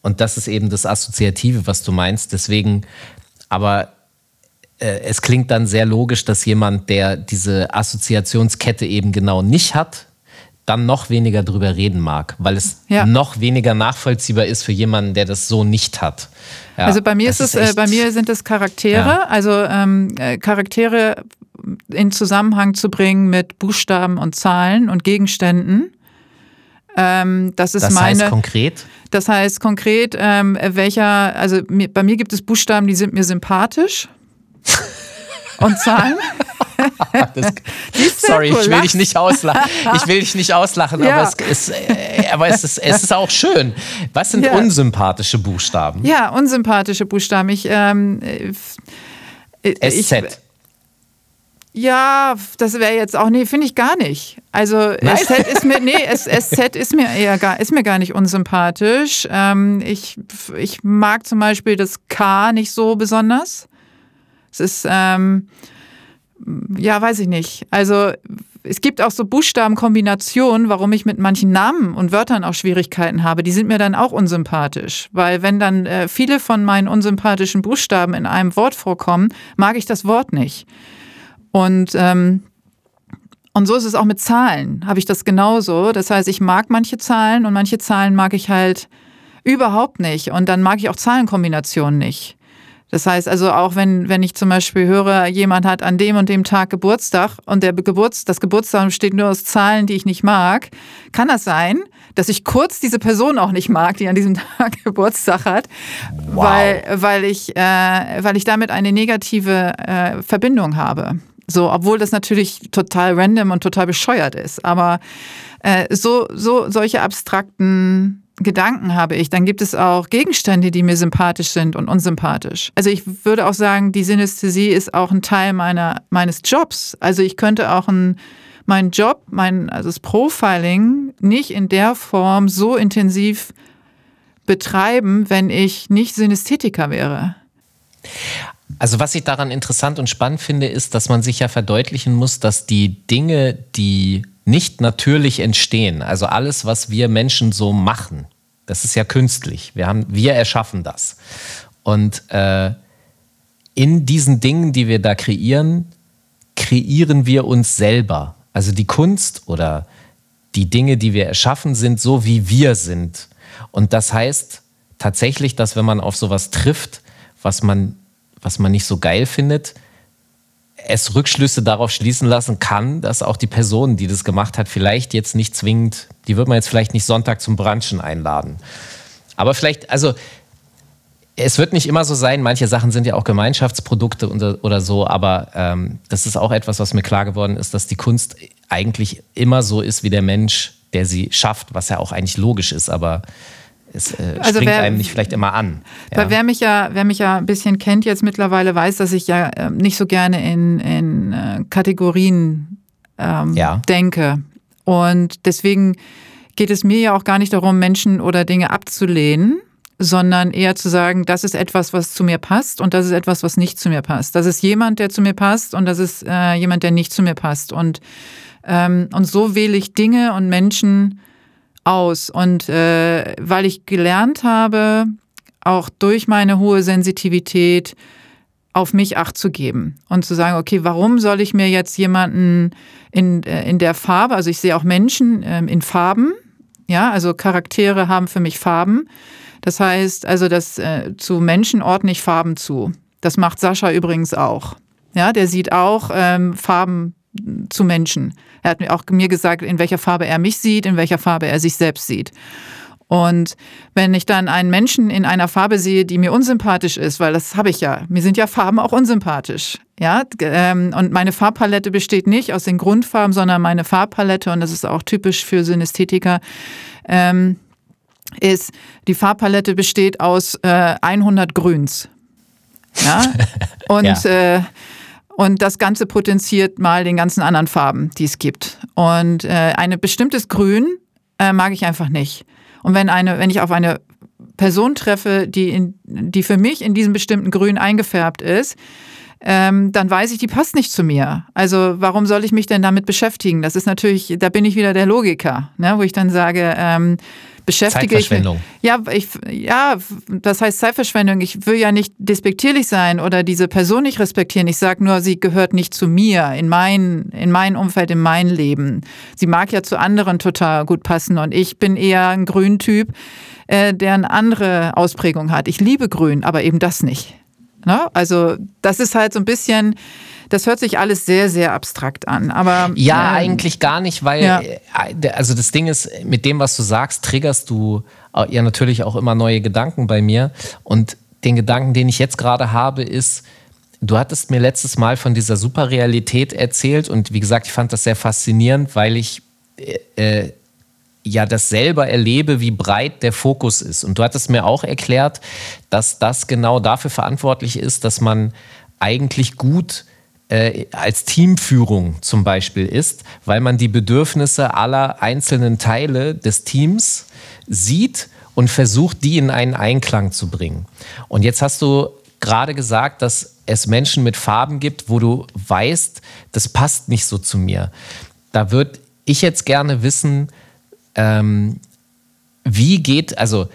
Und das ist eben das Assoziative, was du meinst. Deswegen, aber äh, es klingt dann sehr logisch, dass jemand, der diese Assoziationskette eben genau nicht hat, dann noch weniger drüber reden mag, weil es ja. noch weniger nachvollziehbar ist für jemanden, der das so nicht hat. Ja, also bei mir ist es, äh, bei mir sind es Charaktere, ja. also ähm, äh, Charaktere in Zusammenhang zu bringen mit Buchstaben und Zahlen und Gegenständen. Ähm, das ist das meine. Heißt konkret? Das heißt konkret, ähm, welcher, also mir, bei mir gibt es Buchstaben, die sind mir sympathisch. Und Zahlen? Das, sorry, ich will dich nicht auslachen. Ich will dich nicht auslachen, ja. aber, es, ist, äh, aber es, ist, es ist auch schön. Was sind ja. unsympathische Buchstaben? Ja, unsympathische Buchstaben. Ich, ähm, äh, SZ. ja, das wäre jetzt auch, nee, finde ich gar nicht. Also Nein? SZ ist mir, nee, SZ ist mir eher gar, ist mir gar nicht unsympathisch. Ähm, ich, ich mag zum Beispiel das K nicht so besonders. Es ist, ähm, ja, weiß ich nicht. Also es gibt auch so Buchstabenkombinationen, warum ich mit manchen Namen und Wörtern auch Schwierigkeiten habe. Die sind mir dann auch unsympathisch, weil wenn dann äh, viele von meinen unsympathischen Buchstaben in einem Wort vorkommen, mag ich das Wort nicht. Und ähm, Und so ist es auch mit Zahlen, habe ich das genauso. Das heißt, ich mag manche Zahlen und manche Zahlen mag ich halt überhaupt nicht. Und dann mag ich auch Zahlenkombinationen nicht. Das heißt also auch, wenn, wenn ich zum Beispiel höre, jemand hat an dem und dem Tag Geburtstag und der Geburts, das Geburtstag besteht nur aus Zahlen, die ich nicht mag, kann das sein, dass ich kurz diese Person auch nicht mag, die an diesem Tag Geburtstag hat, wow. weil, weil, ich, äh, weil ich damit eine negative äh, Verbindung habe. So, obwohl das natürlich total random und total bescheuert ist. Aber äh, so, so solche abstrakten Gedanken habe ich. Dann gibt es auch Gegenstände, die mir sympathisch sind und unsympathisch. Also ich würde auch sagen, die Synästhesie ist auch ein Teil meiner, meines Jobs. Also ich könnte auch ein, meinen Job, mein, also das Profiling nicht in der Form so intensiv betreiben, wenn ich nicht Synästhetiker wäre. Also was ich daran interessant und spannend finde, ist, dass man sich ja verdeutlichen muss, dass die Dinge, die nicht natürlich entstehen, also alles, was wir Menschen so machen, das ist ja künstlich. Wir, haben, wir erschaffen das. Und äh, in diesen Dingen, die wir da kreieren, kreieren wir uns selber. Also die Kunst oder die Dinge, die wir erschaffen, sind so, wie wir sind. Und das heißt tatsächlich, dass wenn man auf sowas trifft, was man was man nicht so geil findet, es Rückschlüsse darauf schließen lassen kann, dass auch die Person, die das gemacht hat, vielleicht jetzt nicht zwingend, die wird man jetzt vielleicht nicht Sonntag zum Brunchen einladen. Aber vielleicht, also es wird nicht immer so sein, manche Sachen sind ja auch Gemeinschaftsprodukte oder so, aber ähm, das ist auch etwas, was mir klar geworden ist, dass die Kunst eigentlich immer so ist wie der Mensch, der sie schafft, was ja auch eigentlich logisch ist, aber es äh, also springt wer, einem nicht vielleicht immer an. Ja. Wer mich ja, wer mich ja ein bisschen kennt jetzt mittlerweile, weiß, dass ich ja äh, nicht so gerne in, in äh, Kategorien ähm, ja. denke. Und deswegen geht es mir ja auch gar nicht darum, Menschen oder Dinge abzulehnen, sondern eher zu sagen, das ist etwas, was zu mir passt und das ist etwas, was nicht zu mir passt. Das ist jemand, der zu mir passt und das ist äh, jemand, der nicht zu mir passt. Und, ähm, und so wähle ich Dinge und Menschen aus. Und äh, weil ich gelernt habe, auch durch meine hohe Sensitivität auf mich acht zu geben und zu sagen, okay, warum soll ich mir jetzt jemanden in, äh, in der Farbe, also ich sehe auch Menschen ähm, in Farben, ja, also Charaktere haben für mich Farben. Das heißt, also das äh, zu Menschen ordne ich Farben zu. Das macht Sascha übrigens auch. Ja, der sieht auch ähm, Farben zu Menschen. Er hat mir auch mir gesagt, in welcher Farbe er mich sieht, in welcher Farbe er sich selbst sieht. Und wenn ich dann einen Menschen in einer Farbe sehe, die mir unsympathisch ist, weil das habe ich ja, mir sind ja Farben auch unsympathisch, ja, ähm, und meine Farbpalette besteht nicht aus den Grundfarben, sondern meine Farbpalette, und das ist auch typisch für Synästhetiker, ähm, ist, die Farbpalette besteht aus äh, 100 Grüns. Ja, und ja. Äh, und das Ganze potenziert mal den ganzen anderen Farben, die es gibt. Und äh, ein bestimmtes Grün äh, mag ich einfach nicht. Und wenn, eine, wenn ich auf eine Person treffe, die, in, die für mich in diesem bestimmten Grün eingefärbt ist, ähm, dann weiß ich, die passt nicht zu mir. Also warum soll ich mich denn damit beschäftigen? Das ist natürlich, da bin ich wieder der Logiker, ne, wo ich dann sage, ähm, beschäftige Zeitverschwendung. ich ja, ich ja, das heißt Zeitverschwendung. Ich will ja nicht despektierlich sein oder diese Person nicht respektieren. Ich sage nur, sie gehört nicht zu mir, in mein in mein Umfeld, in mein Leben. Sie mag ja zu anderen total gut passen und ich bin eher ein Grüntyp, äh, der eine andere Ausprägung hat. Ich liebe Grün, aber eben das nicht. Ne? Also das ist halt so ein bisschen das hört sich alles sehr, sehr abstrakt an. Aber ja, ähm, eigentlich gar nicht, weil ja. Äh, also das Ding ist, mit dem, was du sagst, triggerst du ja natürlich auch immer neue Gedanken bei mir. Und den Gedanken, den ich jetzt gerade habe, ist, du hattest mir letztes Mal von dieser Superrealität erzählt und wie gesagt, ich fand das sehr faszinierend, weil ich äh, äh ja das selber erlebe, wie breit der Fokus ist. Und du hattest mir auch erklärt, dass das genau dafür verantwortlich ist, dass man eigentlich gut äh, als Teamführung zum Beispiel ist, weil man die Bedürfnisse aller einzelnen Teile des Teams sieht und versucht, die in einen Einklang zu bringen. Und jetzt hast du gerade gesagt, dass es Menschen mit Farben gibt, wo du weißt, das passt nicht so zu mir. Da würde ich jetzt gerne wissen, ähm, wie geht, also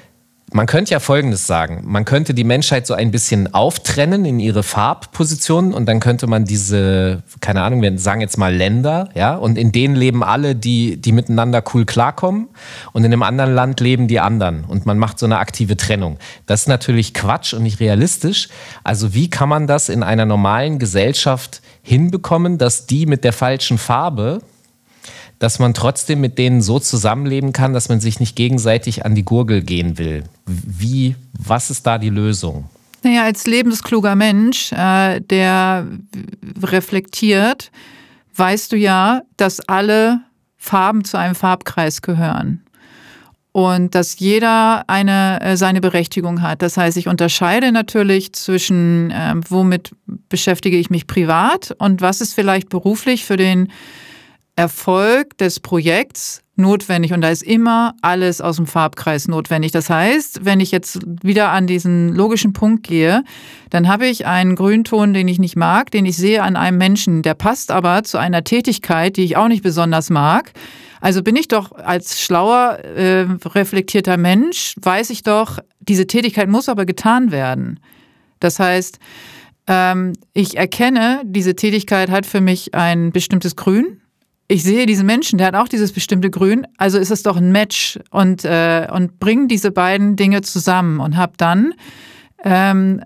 man könnte ja Folgendes sagen. Man könnte die Menschheit so ein bisschen auftrennen in ihre Farbpositionen und dann könnte man diese, keine Ahnung, wir sagen jetzt mal Länder, ja, und in denen leben alle, die, die miteinander cool klarkommen und in einem anderen Land leben die anderen und man macht so eine aktive Trennung. Das ist natürlich Quatsch und nicht realistisch. Also wie kann man das in einer normalen Gesellschaft hinbekommen, dass die mit der falschen Farbe dass man trotzdem mit denen so zusammenleben kann, dass man sich nicht gegenseitig an die Gurgel gehen will. Wie, was ist da die Lösung? Naja, als lebenskluger Mensch, äh, der reflektiert, weißt du ja, dass alle Farben zu einem Farbkreis gehören. Und dass jeder eine, äh, seine Berechtigung hat. Das heißt, ich unterscheide natürlich zwischen, äh, womit beschäftige ich mich privat und was ist vielleicht beruflich für den Erfolg des Projekts notwendig und da ist immer alles aus dem Farbkreis notwendig. Das heißt, wenn ich jetzt wieder an diesen logischen Punkt gehe, dann habe ich einen Grünton, den ich nicht mag, den ich sehe an einem Menschen, der passt aber zu einer Tätigkeit, die ich auch nicht besonders mag. Also bin ich doch als schlauer, äh, reflektierter Mensch, weiß ich doch, diese Tätigkeit muss aber getan werden. Das heißt, ähm, ich erkenne, diese Tätigkeit hat für mich ein bestimmtes Grün ich sehe diesen Menschen, der hat auch dieses bestimmte Grün, also ist es doch ein Match und, äh, und bringe diese beiden Dinge zusammen und habe dann ähm,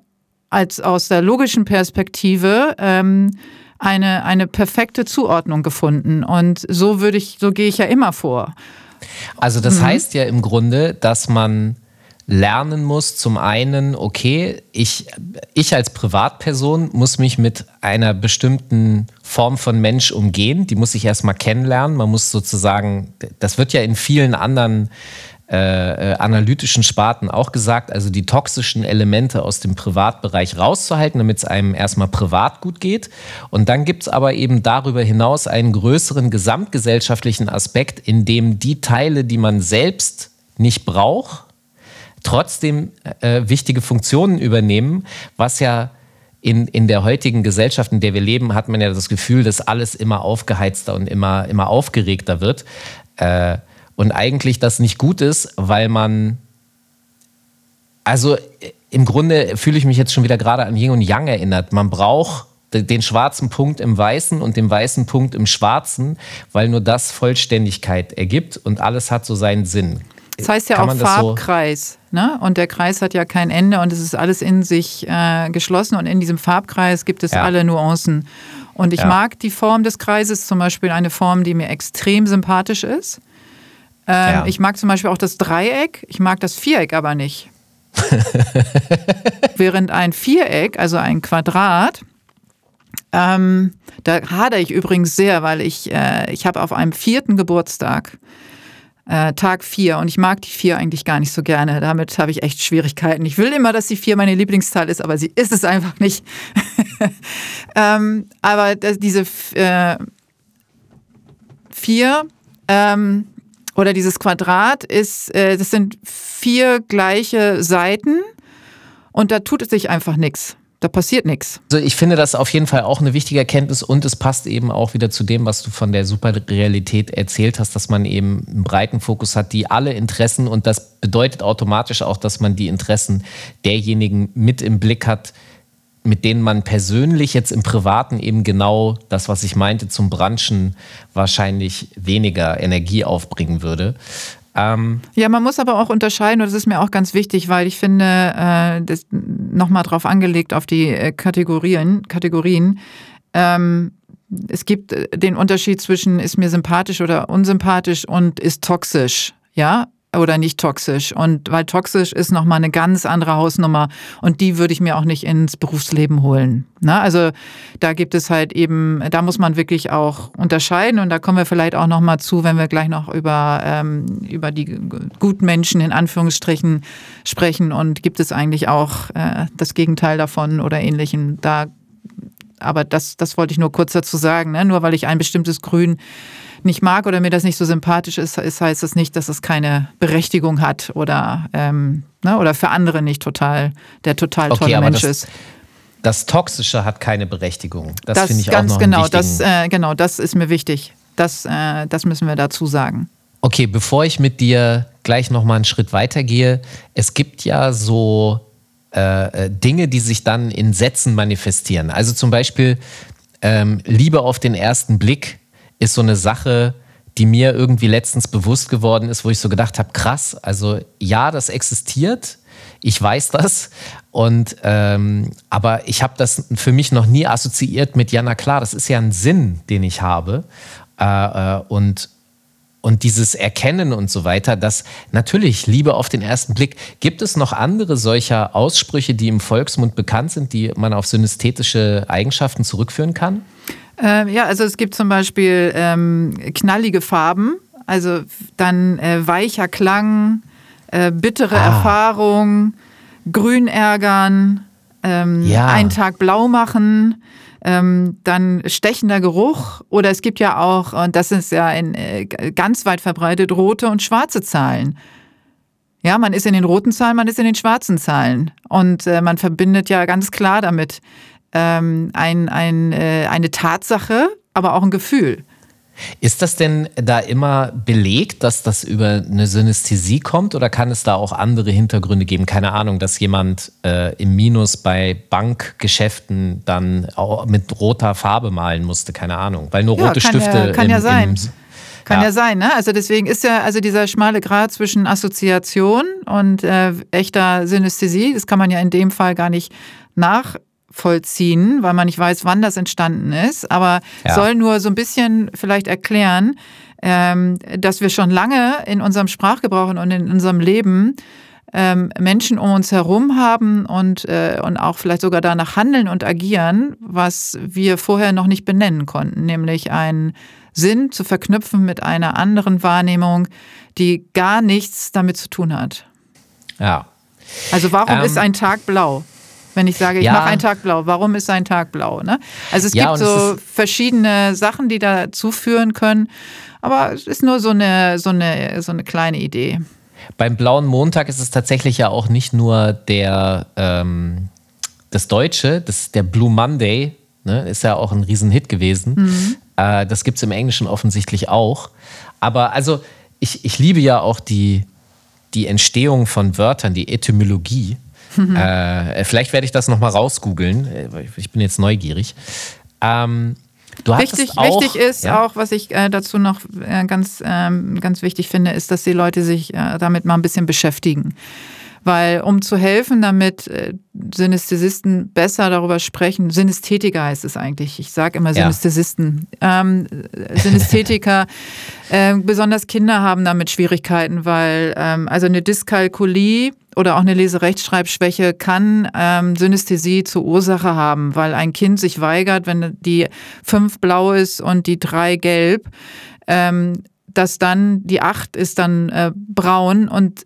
als aus der logischen Perspektive ähm, eine, eine perfekte Zuordnung gefunden. Und so würde ich, so gehe ich ja immer vor. Also das mhm. heißt ja im Grunde, dass man lernen muss, zum einen, okay, ich, ich als Privatperson muss mich mit einer bestimmten Form von Mensch umgehen, die muss ich erstmal kennenlernen. Man muss sozusagen, das wird ja in vielen anderen äh, äh, analytischen Sparten auch gesagt, also die toxischen Elemente aus dem Privatbereich rauszuhalten, damit es einem erstmal privat gut geht. Und dann gibt es aber eben darüber hinaus einen größeren gesamtgesellschaftlichen Aspekt, in dem die Teile, die man selbst nicht braucht, trotzdem äh, wichtige Funktionen übernehmen, was ja in, in der heutigen Gesellschaft, in der wir leben, hat man ja das Gefühl, dass alles immer aufgeheizter und immer, immer aufgeregter wird. Äh, und eigentlich das nicht gut ist, weil man, also im Grunde fühle ich mich jetzt schon wieder gerade an Yin und Yang erinnert. Man braucht den schwarzen Punkt im Weißen und den weißen Punkt im Schwarzen, weil nur das Vollständigkeit ergibt und alles hat so seinen Sinn. Das heißt ja auch Farbkreis. So ne? Und der Kreis hat ja kein Ende und es ist alles in sich äh, geschlossen. Und in diesem Farbkreis gibt es ja. alle Nuancen. Und ich ja. mag die Form des Kreises, zum Beispiel eine Form, die mir extrem sympathisch ist. Ähm, ja. Ich mag zum Beispiel auch das Dreieck, ich mag das Viereck aber nicht. Während ein Viereck, also ein Quadrat, ähm, da hadere ich übrigens sehr, weil ich, äh, ich habe auf einem vierten Geburtstag äh, Tag 4 und ich mag die 4 eigentlich gar nicht so gerne. Damit habe ich echt Schwierigkeiten. Ich will immer, dass die 4 meine Lieblingszahl ist, aber sie ist es einfach nicht. ähm, aber das, diese 4 äh, ähm, oder dieses Quadrat ist, äh, das sind vier gleiche Seiten und da tut es sich einfach nichts. Da passiert nichts. Also ich finde das auf jeden Fall auch eine wichtige Erkenntnis und es passt eben auch wieder zu dem, was du von der Superrealität erzählt hast, dass man eben einen breiten Fokus hat, die alle Interessen und das bedeutet automatisch auch, dass man die Interessen derjenigen mit im Blick hat, mit denen man persönlich jetzt im Privaten eben genau das, was ich meinte, zum Branchen wahrscheinlich weniger Energie aufbringen würde. Ähm ja, man muss aber auch unterscheiden, und das ist mir auch ganz wichtig, weil ich finde, äh, das nochmal drauf angelegt auf die äh, Kategorien, Kategorien. Ähm, es gibt äh, den Unterschied zwischen ist mir sympathisch oder unsympathisch und ist toxisch. Ja, oder nicht toxisch. Und weil toxisch ist nochmal eine ganz andere Hausnummer und die würde ich mir auch nicht ins Berufsleben holen. Na, also da gibt es halt eben, da muss man wirklich auch unterscheiden und da kommen wir vielleicht auch nochmal zu, wenn wir gleich noch über, ähm, über die Gutmenschen in Anführungsstrichen sprechen und gibt es eigentlich auch äh, das Gegenteil davon oder ähnlichen. Da, aber das, das wollte ich nur kurz dazu sagen. Ne? Nur weil ich ein bestimmtes Grün nicht mag oder mir das nicht so sympathisch ist, ist heißt das nicht, dass es keine Berechtigung hat oder, ähm, ne, oder für andere nicht total der total okay, tolle Mensch das, ist. Das Toxische hat keine Berechtigung. Das, das finde ich ganz auch noch genau. Das, äh, genau, das ist mir wichtig. Das, äh, das müssen wir dazu sagen. Okay, bevor ich mit dir gleich noch mal einen Schritt weiter gehe, es gibt ja so äh, äh, Dinge, die sich dann in Sätzen manifestieren. Also zum Beispiel ähm, Liebe auf den ersten Blick ist so eine Sache, die mir irgendwie letztens bewusst geworden ist, wo ich so gedacht habe, krass, also ja, das existiert, ich weiß das, und ähm, aber ich habe das für mich noch nie assoziiert mit, ja, na klar, das ist ja ein Sinn, den ich habe. Äh, äh, und und dieses Erkennen und so weiter, das natürlich Liebe auf den ersten Blick. Gibt es noch andere solcher Aussprüche, die im Volksmund bekannt sind, die man auf synästhetische Eigenschaften zurückführen kann? Ähm, ja, also es gibt zum Beispiel ähm, knallige Farben, also dann äh, weicher Klang, äh, bittere ah. Erfahrung, grün ärgern, ähm, ja. einen Tag blau machen. Ähm, dann stechender Geruch oder es gibt ja auch, und das ist ja in, äh, ganz weit verbreitet, rote und schwarze Zahlen. Ja, man ist in den roten Zahlen, man ist in den schwarzen Zahlen. Und äh, man verbindet ja ganz klar damit ähm, ein, ein, äh, eine Tatsache, aber auch ein Gefühl. Ist das denn da immer belegt, dass das über eine Synästhesie kommt oder kann es da auch andere Hintergründe geben? Keine Ahnung, dass jemand äh, im Minus bei Bankgeschäften dann auch mit roter Farbe malen musste, keine Ahnung, weil nur ja, rote Stifte. Ja, kann im, ja sein. Kann ja. ja. sein, ne? Also deswegen ist ja also dieser schmale Grad zwischen Assoziation und äh, echter Synästhesie, das kann man ja in dem Fall gar nicht nach vollziehen, weil man nicht weiß, wann das entstanden ist, aber ja. soll nur so ein bisschen vielleicht erklären, ähm, dass wir schon lange in unserem Sprachgebrauch und in unserem Leben ähm, Menschen um uns herum haben und, äh, und auch vielleicht sogar danach handeln und agieren, was wir vorher noch nicht benennen konnten, nämlich einen Sinn zu verknüpfen mit einer anderen Wahrnehmung, die gar nichts damit zu tun hat. Ja. Also warum ähm, ist ein Tag blau? Wenn ich sage, ich ja. mache einen Tag blau, warum ist ein Tag blau? Ne? Also es ja, gibt so verschiedene Sachen, die dazu führen können, aber es ist nur so eine, so eine, so eine kleine Idee. Beim blauen Montag ist es tatsächlich ja auch nicht nur der ähm, das Deutsche, das der Blue Monday, ne, ist ja auch ein Riesenhit gewesen. Mhm. Äh, das gibt es im Englischen offensichtlich auch. Aber also ich, ich liebe ja auch die, die Entstehung von Wörtern, die Etymologie. Mhm. Äh, vielleicht werde ich das nochmal rausgoogeln. Äh, ich bin jetzt neugierig. Ähm, wichtig, auch, wichtig ist ja? auch, was ich äh, dazu noch äh, ganz, ähm, ganz wichtig finde, ist, dass die Leute sich äh, damit mal ein bisschen beschäftigen. Weil um zu helfen, damit äh, Synästhesisten besser darüber sprechen, Synästhetiker heißt es eigentlich, ich sage immer Synästhesisten, ja. ähm, Synästhetiker, äh, besonders Kinder haben damit Schwierigkeiten, weil ähm, also eine Dyskalkulie oder auch eine Leserechtschreibschwäche kann ähm, Synästhesie zur Ursache haben, weil ein Kind sich weigert, wenn die fünf blau ist und die drei gelb, ähm, dass dann die acht ist dann äh, braun und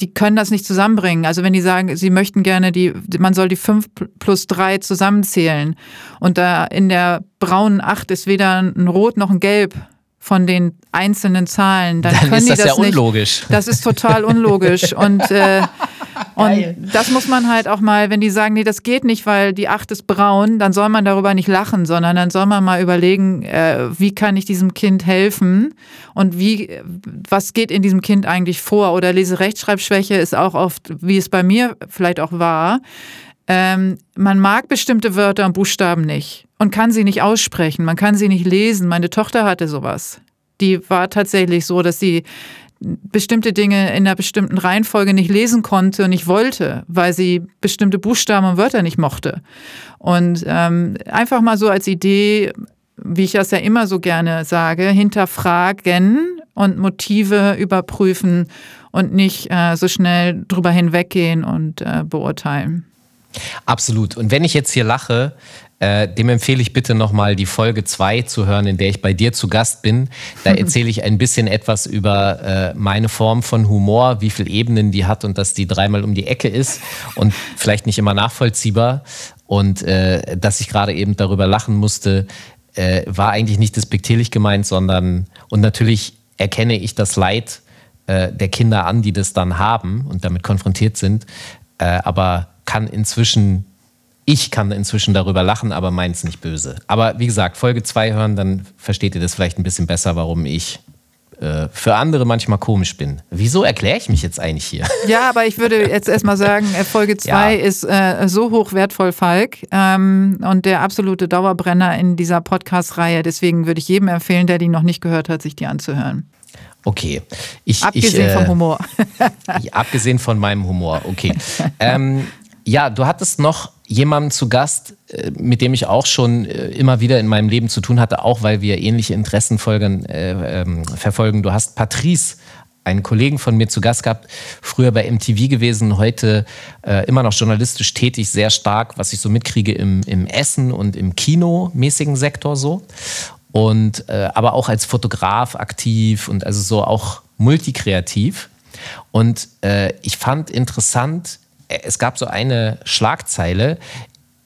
die können das nicht zusammenbringen. Also wenn die sagen, sie möchten gerne die, man soll die fünf plus drei zusammenzählen und da in der braunen acht ist weder ein Rot noch ein Gelb von den einzelnen Zahlen, dann, dann können ist das, die das ja nicht. unlogisch. Das ist total unlogisch und äh, und das muss man halt auch mal, wenn die sagen, nee, das geht nicht, weil die Acht ist braun, dann soll man darüber nicht lachen, sondern dann soll man mal überlegen, äh, wie kann ich diesem Kind helfen und wie, was geht in diesem Kind eigentlich vor? Oder Leserechtschreibschwäche ist auch oft, wie es bei mir vielleicht auch war. Ähm, man mag bestimmte Wörter und Buchstaben nicht und kann sie nicht aussprechen, man kann sie nicht lesen. Meine Tochter hatte sowas. Die war tatsächlich so, dass sie bestimmte Dinge in einer bestimmten Reihenfolge nicht lesen konnte und nicht wollte, weil sie bestimmte Buchstaben und Wörter nicht mochte. Und ähm, einfach mal so als Idee, wie ich das ja immer so gerne sage, hinterfragen und Motive überprüfen und nicht äh, so schnell drüber hinweggehen und äh, beurteilen. Absolut. Und wenn ich jetzt hier lache, äh, dem empfehle ich bitte nochmal die Folge 2 zu hören, in der ich bei dir zu Gast bin. Da erzähle ich ein bisschen etwas über äh, meine Form von Humor, wie viele Ebenen die hat und dass die dreimal um die Ecke ist und vielleicht nicht immer nachvollziehbar. Und äh, dass ich gerade eben darüber lachen musste, äh, war eigentlich nicht despektierlich gemeint, sondern und natürlich erkenne ich das Leid äh, der Kinder an, die das dann haben und damit konfrontiert sind, äh, aber kann inzwischen ich kann inzwischen darüber lachen, aber meins nicht böse. Aber wie gesagt, Folge 2 hören, dann versteht ihr das vielleicht ein bisschen besser, warum ich äh, für andere manchmal komisch bin. Wieso erkläre ich mich jetzt eigentlich hier? Ja, aber ich würde jetzt erstmal sagen, äh, Folge 2 ja. ist äh, so hoch wertvoll, Falk, ähm, und der absolute Dauerbrenner in dieser Podcast-Reihe. Deswegen würde ich jedem empfehlen, der die noch nicht gehört hat, sich die anzuhören. Okay. Ich, abgesehen ich, äh, vom Humor. abgesehen von meinem Humor, okay. Ähm, ja, du hattest noch jemanden zu Gast, äh, mit dem ich auch schon äh, immer wieder in meinem Leben zu tun hatte, auch weil wir ähnliche Interessen folgen, äh, ähm, verfolgen. Du hast Patrice, einen Kollegen von mir zu Gast gehabt, früher bei MTV gewesen, heute äh, immer noch journalistisch tätig, sehr stark, was ich so mitkriege im, im Essen und im Kinomäßigen Sektor so. Und äh, aber auch als Fotograf aktiv und also so auch multikreativ. Und äh, ich fand interessant, es gab so eine Schlagzeile.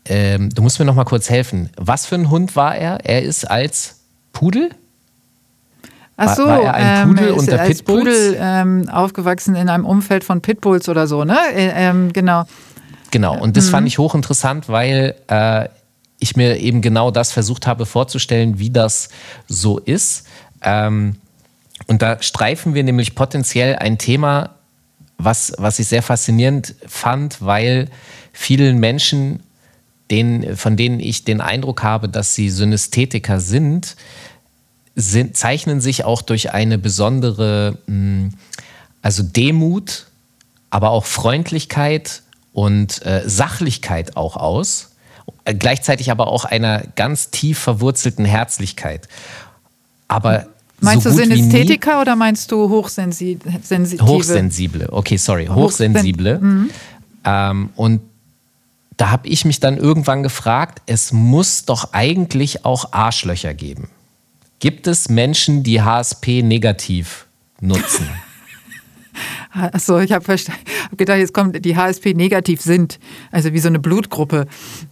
Ähm, du musst mir noch mal kurz helfen. Was für ein Hund war er? Er ist als Pudel? Ach so, war, war er ein Pudel ähm, unter als Pitbulls? Pudel ähm, aufgewachsen in einem Umfeld von Pitbulls oder so, ne? Äh, ähm, genau. Genau, und das mhm. fand ich hochinteressant, weil äh, ich mir eben genau das versucht habe vorzustellen, wie das so ist. Ähm, und da streifen wir nämlich potenziell ein Thema, was, was ich sehr faszinierend fand, weil vielen Menschen, denen, von denen ich den Eindruck habe, dass sie Synästhetiker sind, sind zeichnen sich auch durch eine besondere, hm, also Demut, aber auch Freundlichkeit und äh, Sachlichkeit auch aus. Gleichzeitig aber auch einer ganz tief verwurzelten Herzlichkeit. Aber Meinst so du Synästhetiker oder meinst du hochsensitive? Hochsensible, okay, sorry, hochsensible. Mhm. Ähm, und da habe ich mich dann irgendwann gefragt, es muss doch eigentlich auch Arschlöcher geben. Gibt es Menschen, die HSP negativ nutzen? Achso, ich habe hab gedacht, jetzt kommt die HSP negativ sind, also wie so eine Blutgruppe.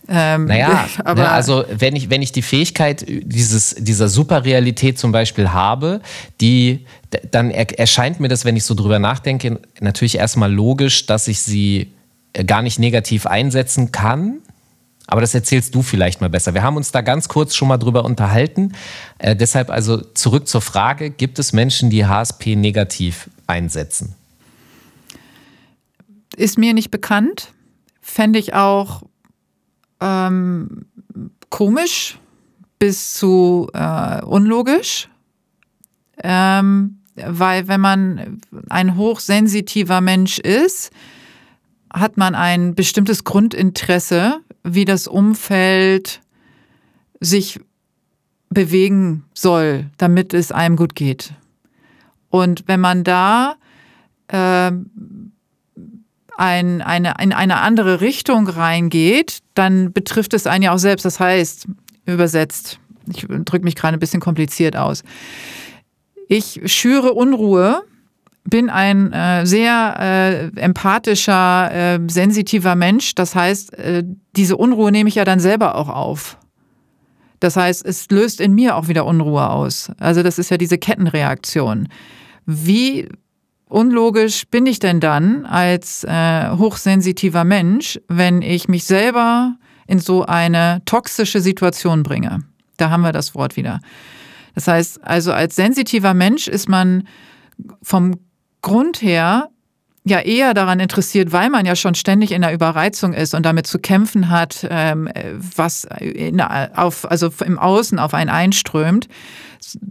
Ähm, naja, aber ne, also wenn ich, wenn ich die Fähigkeit dieses, dieser Superrealität zum Beispiel habe, die, dann erscheint mir das, wenn ich so drüber nachdenke, natürlich erstmal logisch, dass ich sie äh, gar nicht negativ einsetzen kann. Aber das erzählst du vielleicht mal besser. Wir haben uns da ganz kurz schon mal drüber unterhalten. Äh, deshalb also zurück zur Frage, gibt es Menschen, die HSP negativ einsetzen? Ist mir nicht bekannt. Fände ich auch ähm, komisch bis zu äh, unlogisch. Ähm, weil wenn man ein hochsensitiver Mensch ist, hat man ein bestimmtes Grundinteresse, wie das Umfeld sich bewegen soll, damit es einem gut geht. Und wenn man da äh, ein, eine, in eine andere Richtung reingeht, dann betrifft es einen ja auch selbst. Das heißt, übersetzt, ich drücke mich gerade ein bisschen kompliziert aus. Ich schüre Unruhe, bin ein äh, sehr äh, empathischer, äh, sensitiver Mensch. Das heißt, äh, diese Unruhe nehme ich ja dann selber auch auf. Das heißt, es löst in mir auch wieder Unruhe aus. Also das ist ja diese Kettenreaktion. Wie unlogisch bin ich denn dann als äh, hochsensitiver Mensch, wenn ich mich selber in so eine toxische Situation bringe? Da haben wir das Wort wieder. Das heißt, also als sensitiver Mensch ist man vom Grund her ja eher daran interessiert, weil man ja schon ständig in der Überreizung ist und damit zu kämpfen hat, ähm, was in, auf, also im Außen auf einen einströmt.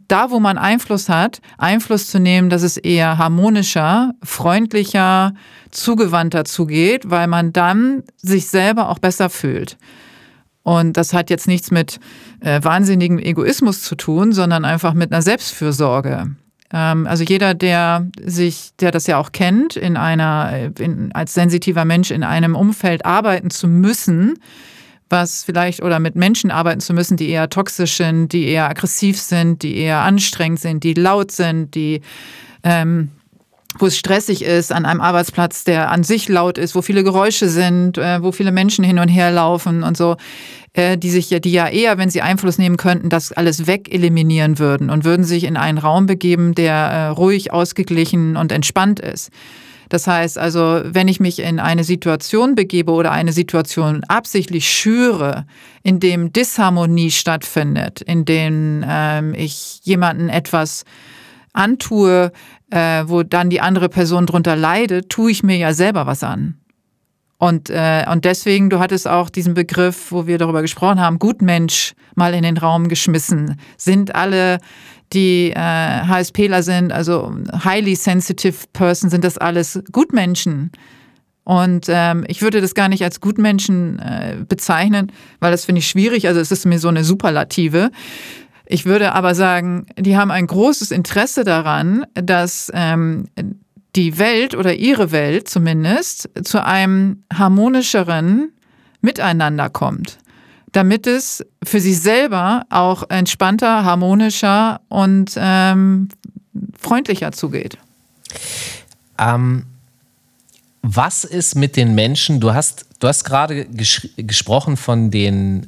Da, wo man Einfluss hat, Einfluss zu nehmen, dass es eher harmonischer, freundlicher, zugewandter zugeht, weil man dann sich selber auch besser fühlt. Und das hat jetzt nichts mit äh, wahnsinnigem Egoismus zu tun, sondern einfach mit einer Selbstfürsorge. Ähm, also jeder, der sich, der das ja auch kennt, in einer, in, als sensitiver Mensch in einem Umfeld arbeiten zu müssen, was vielleicht oder mit Menschen arbeiten zu müssen, die eher toxisch sind, die eher aggressiv sind, die eher anstrengend sind, die laut sind, die ähm, wo es stressig ist, an einem Arbeitsplatz, der an sich laut ist, wo viele Geräusche sind, äh, wo viele Menschen hin und her laufen und so. Äh, die sich ja, die ja eher, wenn sie Einfluss nehmen könnten, das alles wegeliminieren würden und würden sich in einen Raum begeben, der äh, ruhig, ausgeglichen und entspannt ist. Das heißt also, wenn ich mich in eine Situation begebe oder eine Situation absichtlich schüre, in dem Disharmonie stattfindet, in dem ähm, ich jemanden etwas antue, äh, wo dann die andere Person drunter leidet, tue ich mir ja selber was an. Und, äh, und deswegen, du hattest auch diesen Begriff, wo wir darüber gesprochen haben, Gutmensch mal in den Raum geschmissen. Sind alle, die äh, HSPler sind, also highly sensitive person, sind das alles Gutmenschen? Und ähm, ich würde das gar nicht als Gutmenschen äh, bezeichnen, weil das finde ich schwierig. Also es ist mir so eine Superlative. Ich würde aber sagen, die haben ein großes Interesse daran, dass ähm, die Welt oder ihre Welt zumindest zu einem harmonischeren Miteinander kommt, damit es für sie selber auch entspannter, harmonischer und ähm, freundlicher zugeht. Ähm, was ist mit den Menschen? Du hast, du hast gerade ges gesprochen von den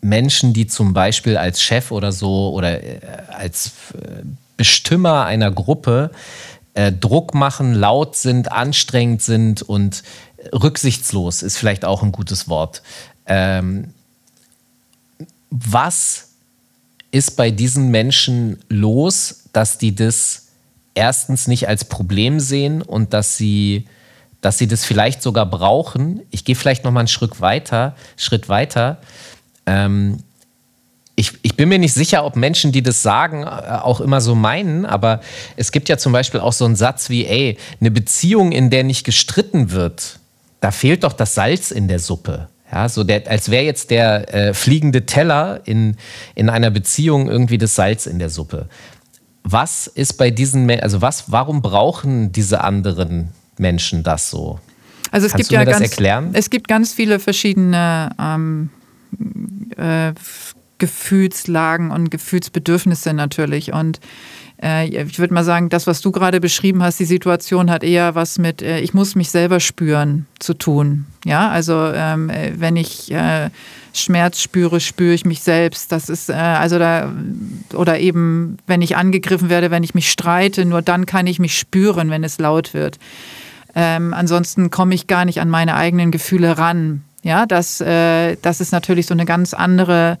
Menschen, die zum Beispiel als Chef oder so oder äh, als äh, Bestimmer einer Gruppe äh, Druck machen, laut sind, anstrengend sind und rücksichtslos ist vielleicht auch ein gutes Wort. Ähm, was ist bei diesen Menschen los, dass die das erstens nicht als Problem sehen und dass sie, dass sie das vielleicht sogar brauchen? Ich gehe vielleicht noch mal einen Schritt weiter, Schritt weiter. Ähm, ich, ich, bin mir nicht sicher, ob Menschen, die das sagen, äh, auch immer so meinen, aber es gibt ja zum Beispiel auch so einen Satz wie, ey, eine Beziehung, in der nicht gestritten wird, da fehlt doch das Salz in der Suppe. Ja, so der, als wäre jetzt der äh, fliegende Teller in, in einer Beziehung irgendwie das Salz in der Suppe. Was ist bei diesen, also was, warum brauchen diese anderen Menschen das so? Also es Kannst gibt ja ganz, erklären? es gibt ganz viele verschiedene ähm, äh, Gefühlslagen und Gefühlsbedürfnisse natürlich. Und äh, ich würde mal sagen, das, was du gerade beschrieben hast, die Situation hat eher was mit, äh, ich muss mich selber spüren zu tun. Ja, also ähm, äh, wenn ich äh, Schmerz spüre, spüre ich mich selbst. Das ist äh, also da oder eben, wenn ich angegriffen werde, wenn ich mich streite, nur dann kann ich mich spüren, wenn es laut wird. Ähm, ansonsten komme ich gar nicht an meine eigenen Gefühle ran. Ja, das, äh, das ist natürlich so eine ganz andere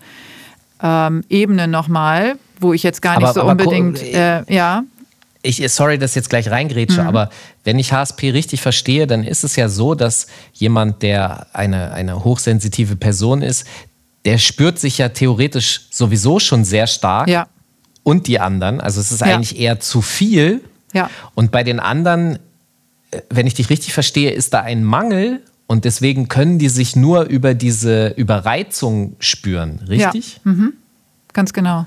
ähm, Ebene nochmal, wo ich jetzt gar nicht aber, so aber unbedingt, äh, ja. Ich, sorry, dass ich jetzt gleich reingrätsche, mhm. aber wenn ich HSP richtig verstehe, dann ist es ja so, dass jemand, der eine, eine hochsensitive Person ist, der spürt sich ja theoretisch sowieso schon sehr stark. Ja. Und die anderen. Also es ist ja. eigentlich eher zu viel. Ja. Und bei den anderen, äh, wenn ich dich richtig verstehe, ist da ein Mangel und deswegen können die sich nur über diese Überreizung spüren, richtig? Ja, mhm. ganz genau.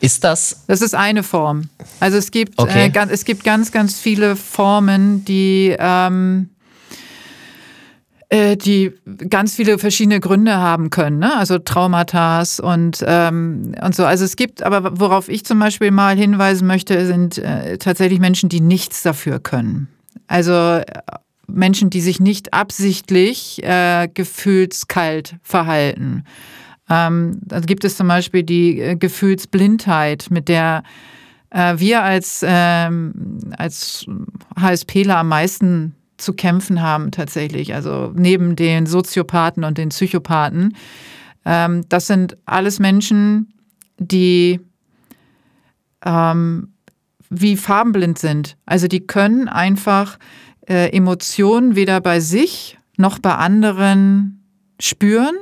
Ist das? Das ist eine Form. Also es gibt, äh, okay. äh, es gibt ganz, ganz viele Formen, die, ähm, äh, die ganz viele verschiedene Gründe haben können. Ne? Also Traumata und, ähm, und so. Also es gibt, aber worauf ich zum Beispiel mal hinweisen möchte, sind äh, tatsächlich Menschen, die nichts dafür können. Also Menschen, die sich nicht absichtlich äh, gefühlskalt verhalten. Ähm, da gibt es zum Beispiel die äh, Gefühlsblindheit, mit der äh, wir als, ähm, als HSPler am meisten zu kämpfen haben tatsächlich. Also neben den Soziopathen und den Psychopathen. Ähm, das sind alles Menschen, die ähm, wie farbenblind sind. Also die können einfach äh, Emotionen weder bei sich noch bei anderen spüren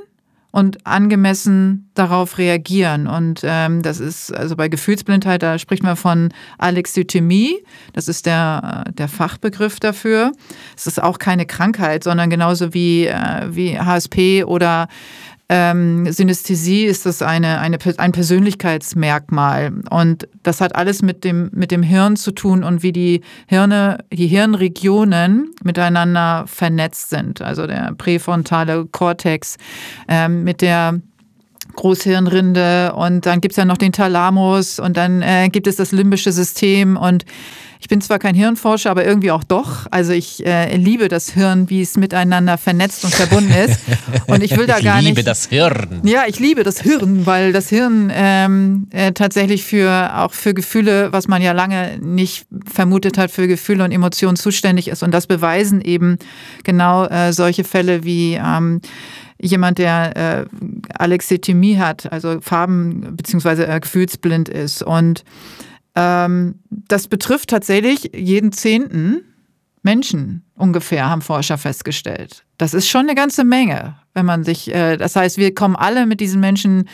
und angemessen darauf reagieren. Und ähm, das ist also bei Gefühlsblindheit, da spricht man von Alexithymie. Das ist der, äh, der Fachbegriff dafür. Es ist auch keine Krankheit, sondern genauso wie, äh, wie HSP oder ähm, Synästhesie ist das eine, eine, ein Persönlichkeitsmerkmal. Und das hat alles mit dem, mit dem Hirn zu tun und wie die Hirne, die Hirnregionen miteinander vernetzt sind. Also der präfrontale Kortex ähm, mit der Großhirnrinde und dann gibt es ja noch den Thalamus und dann äh, gibt es das limbische System und ich bin zwar kein Hirnforscher, aber irgendwie auch doch. Also ich äh, liebe das Hirn, wie es miteinander vernetzt und verbunden ist. Und ich will da gar nicht. Ich liebe das Hirn. Ja, ich liebe das Hirn, weil das Hirn ähm, äh, tatsächlich für auch für Gefühle, was man ja lange nicht vermutet hat, für Gefühle und Emotionen zuständig ist. Und das beweisen eben genau äh, solche Fälle wie ähm, jemand, der äh, Alexithymie hat, also Farben- bzw. Äh, gefühlsblind ist. Und ähm, das betrifft tatsächlich jeden zehnten Menschen ungefähr, haben Forscher festgestellt. Das ist schon eine ganze Menge, wenn man sich, äh, das heißt, wir kommen alle mit diesen Menschen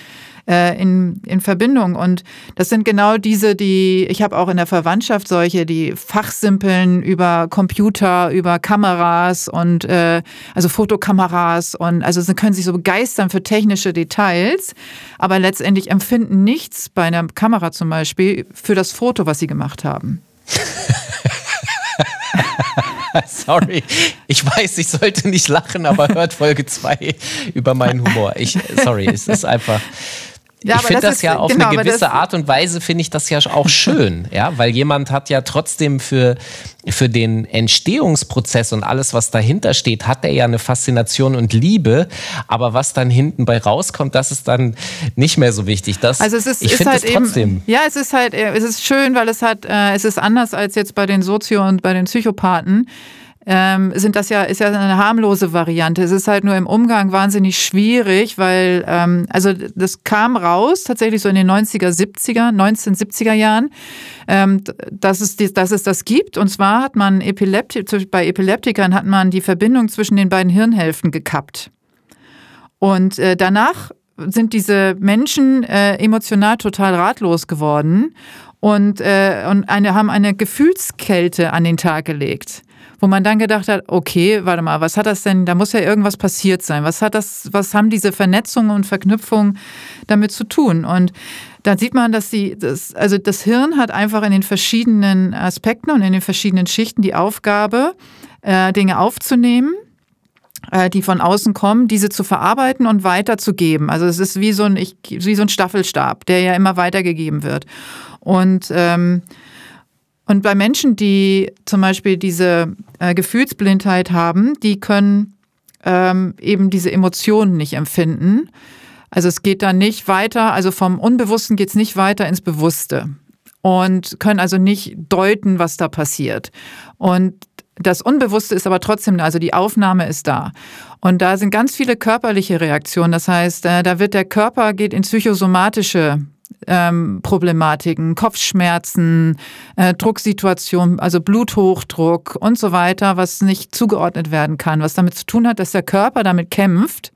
äh, in, in Verbindung. Und das sind genau diese, die, ich habe auch in der Verwandtschaft solche, die fachsimpeln über Computer, über Kameras und äh, also Fotokameras und also sie können sich so begeistern für technische Details, aber letztendlich empfinden nichts bei einer Kamera zum Beispiel für das Foto, was sie gemacht haben. Sorry, ich weiß, ich sollte nicht lachen, aber hört Folge 2 über meinen Humor. Ich, sorry, es ist einfach. Ja, ich finde das, das, ja auf genau, eine gewisse Art und Weise finde ich das ja auch schön, ja, weil jemand hat ja trotzdem für, für den Entstehungsprozess und alles, was dahinter steht, hat er ja eine Faszination und Liebe, aber was dann hinten bei rauskommt, das ist dann nicht mehr so wichtig. Das, also es ist, ich finde halt trotzdem. Eben, ja, es ist halt, es ist schön, weil es hat, äh, es ist anders als jetzt bei den Sozio- und bei den Psychopathen ähm, sind das ja, ist ja eine harmlose Variante. Es ist halt nur im Umgang wahnsinnig schwierig, weil, ähm, also das kam raus tatsächlich so in den 90er, 70er, 1970er Jahren, ähm, dass, es, dass es das gibt. Und zwar hat man Epilepti bei Epileptikern hat man die Verbindung zwischen den beiden Hirnhälften gekappt. Und äh, danach sind diese Menschen äh, emotional total ratlos geworden und, äh, und eine, haben eine Gefühlskälte an den Tag gelegt wo man dann gedacht hat, okay, warte mal, was hat das denn, da muss ja irgendwas passiert sein. Was hat das, was haben diese Vernetzungen und Verknüpfungen damit zu tun? Und da sieht man, dass die, das, also das Hirn hat einfach in den verschiedenen Aspekten und in den verschiedenen Schichten die Aufgabe, äh, Dinge aufzunehmen äh, die von außen kommen, diese zu verarbeiten und weiterzugeben. Also es ist wie so ein, ich, wie so ein Staffelstab, der ja immer weitergegeben wird. Und ähm, und bei Menschen, die zum Beispiel diese äh, Gefühlsblindheit haben, die können ähm, eben diese Emotionen nicht empfinden. Also es geht dann nicht weiter, also vom Unbewussten geht es nicht weiter ins Bewusste und können also nicht deuten, was da passiert. Und das Unbewusste ist aber trotzdem, also die Aufnahme ist da. Und da sind ganz viele körperliche Reaktionen. Das heißt, äh, da wird der Körper geht in psychosomatische ähm, Problematiken, Kopfschmerzen, äh, Drucksituationen, also Bluthochdruck und so weiter, was nicht zugeordnet werden kann, was damit zu tun hat, dass der Körper damit kämpft,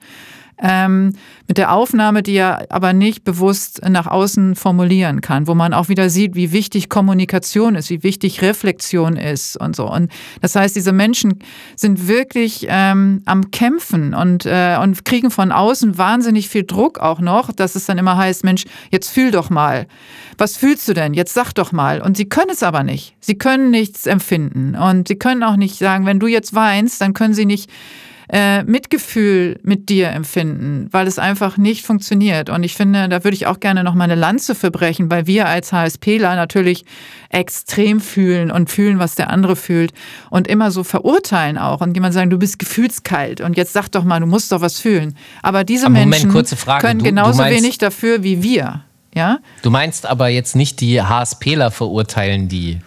ähm, mit der Aufnahme, die er aber nicht bewusst nach außen formulieren kann, wo man auch wieder sieht, wie wichtig Kommunikation ist, wie wichtig Reflexion ist und so. Und das heißt, diese Menschen sind wirklich ähm, am Kämpfen und, äh, und kriegen von außen wahnsinnig viel Druck auch noch, dass es dann immer heißt, Mensch, jetzt fühl doch mal. Was fühlst du denn? Jetzt sag doch mal. Und sie können es aber nicht. Sie können nichts empfinden. Und sie können auch nicht sagen, wenn du jetzt weinst, dann können sie nicht äh, Mitgefühl mit dir empfinden, weil es einfach nicht funktioniert. Und ich finde, da würde ich auch gerne noch mal eine Lanze verbrechen, weil wir als HSPler natürlich extrem fühlen und fühlen, was der andere fühlt und immer so verurteilen auch und jemand sagen, du bist gefühlskalt und jetzt sag doch mal, du musst doch was fühlen. Aber diese aber Moment, Menschen können du, genauso du wenig dafür wie wir. Ja? Du meinst aber jetzt nicht die HSPler verurteilen die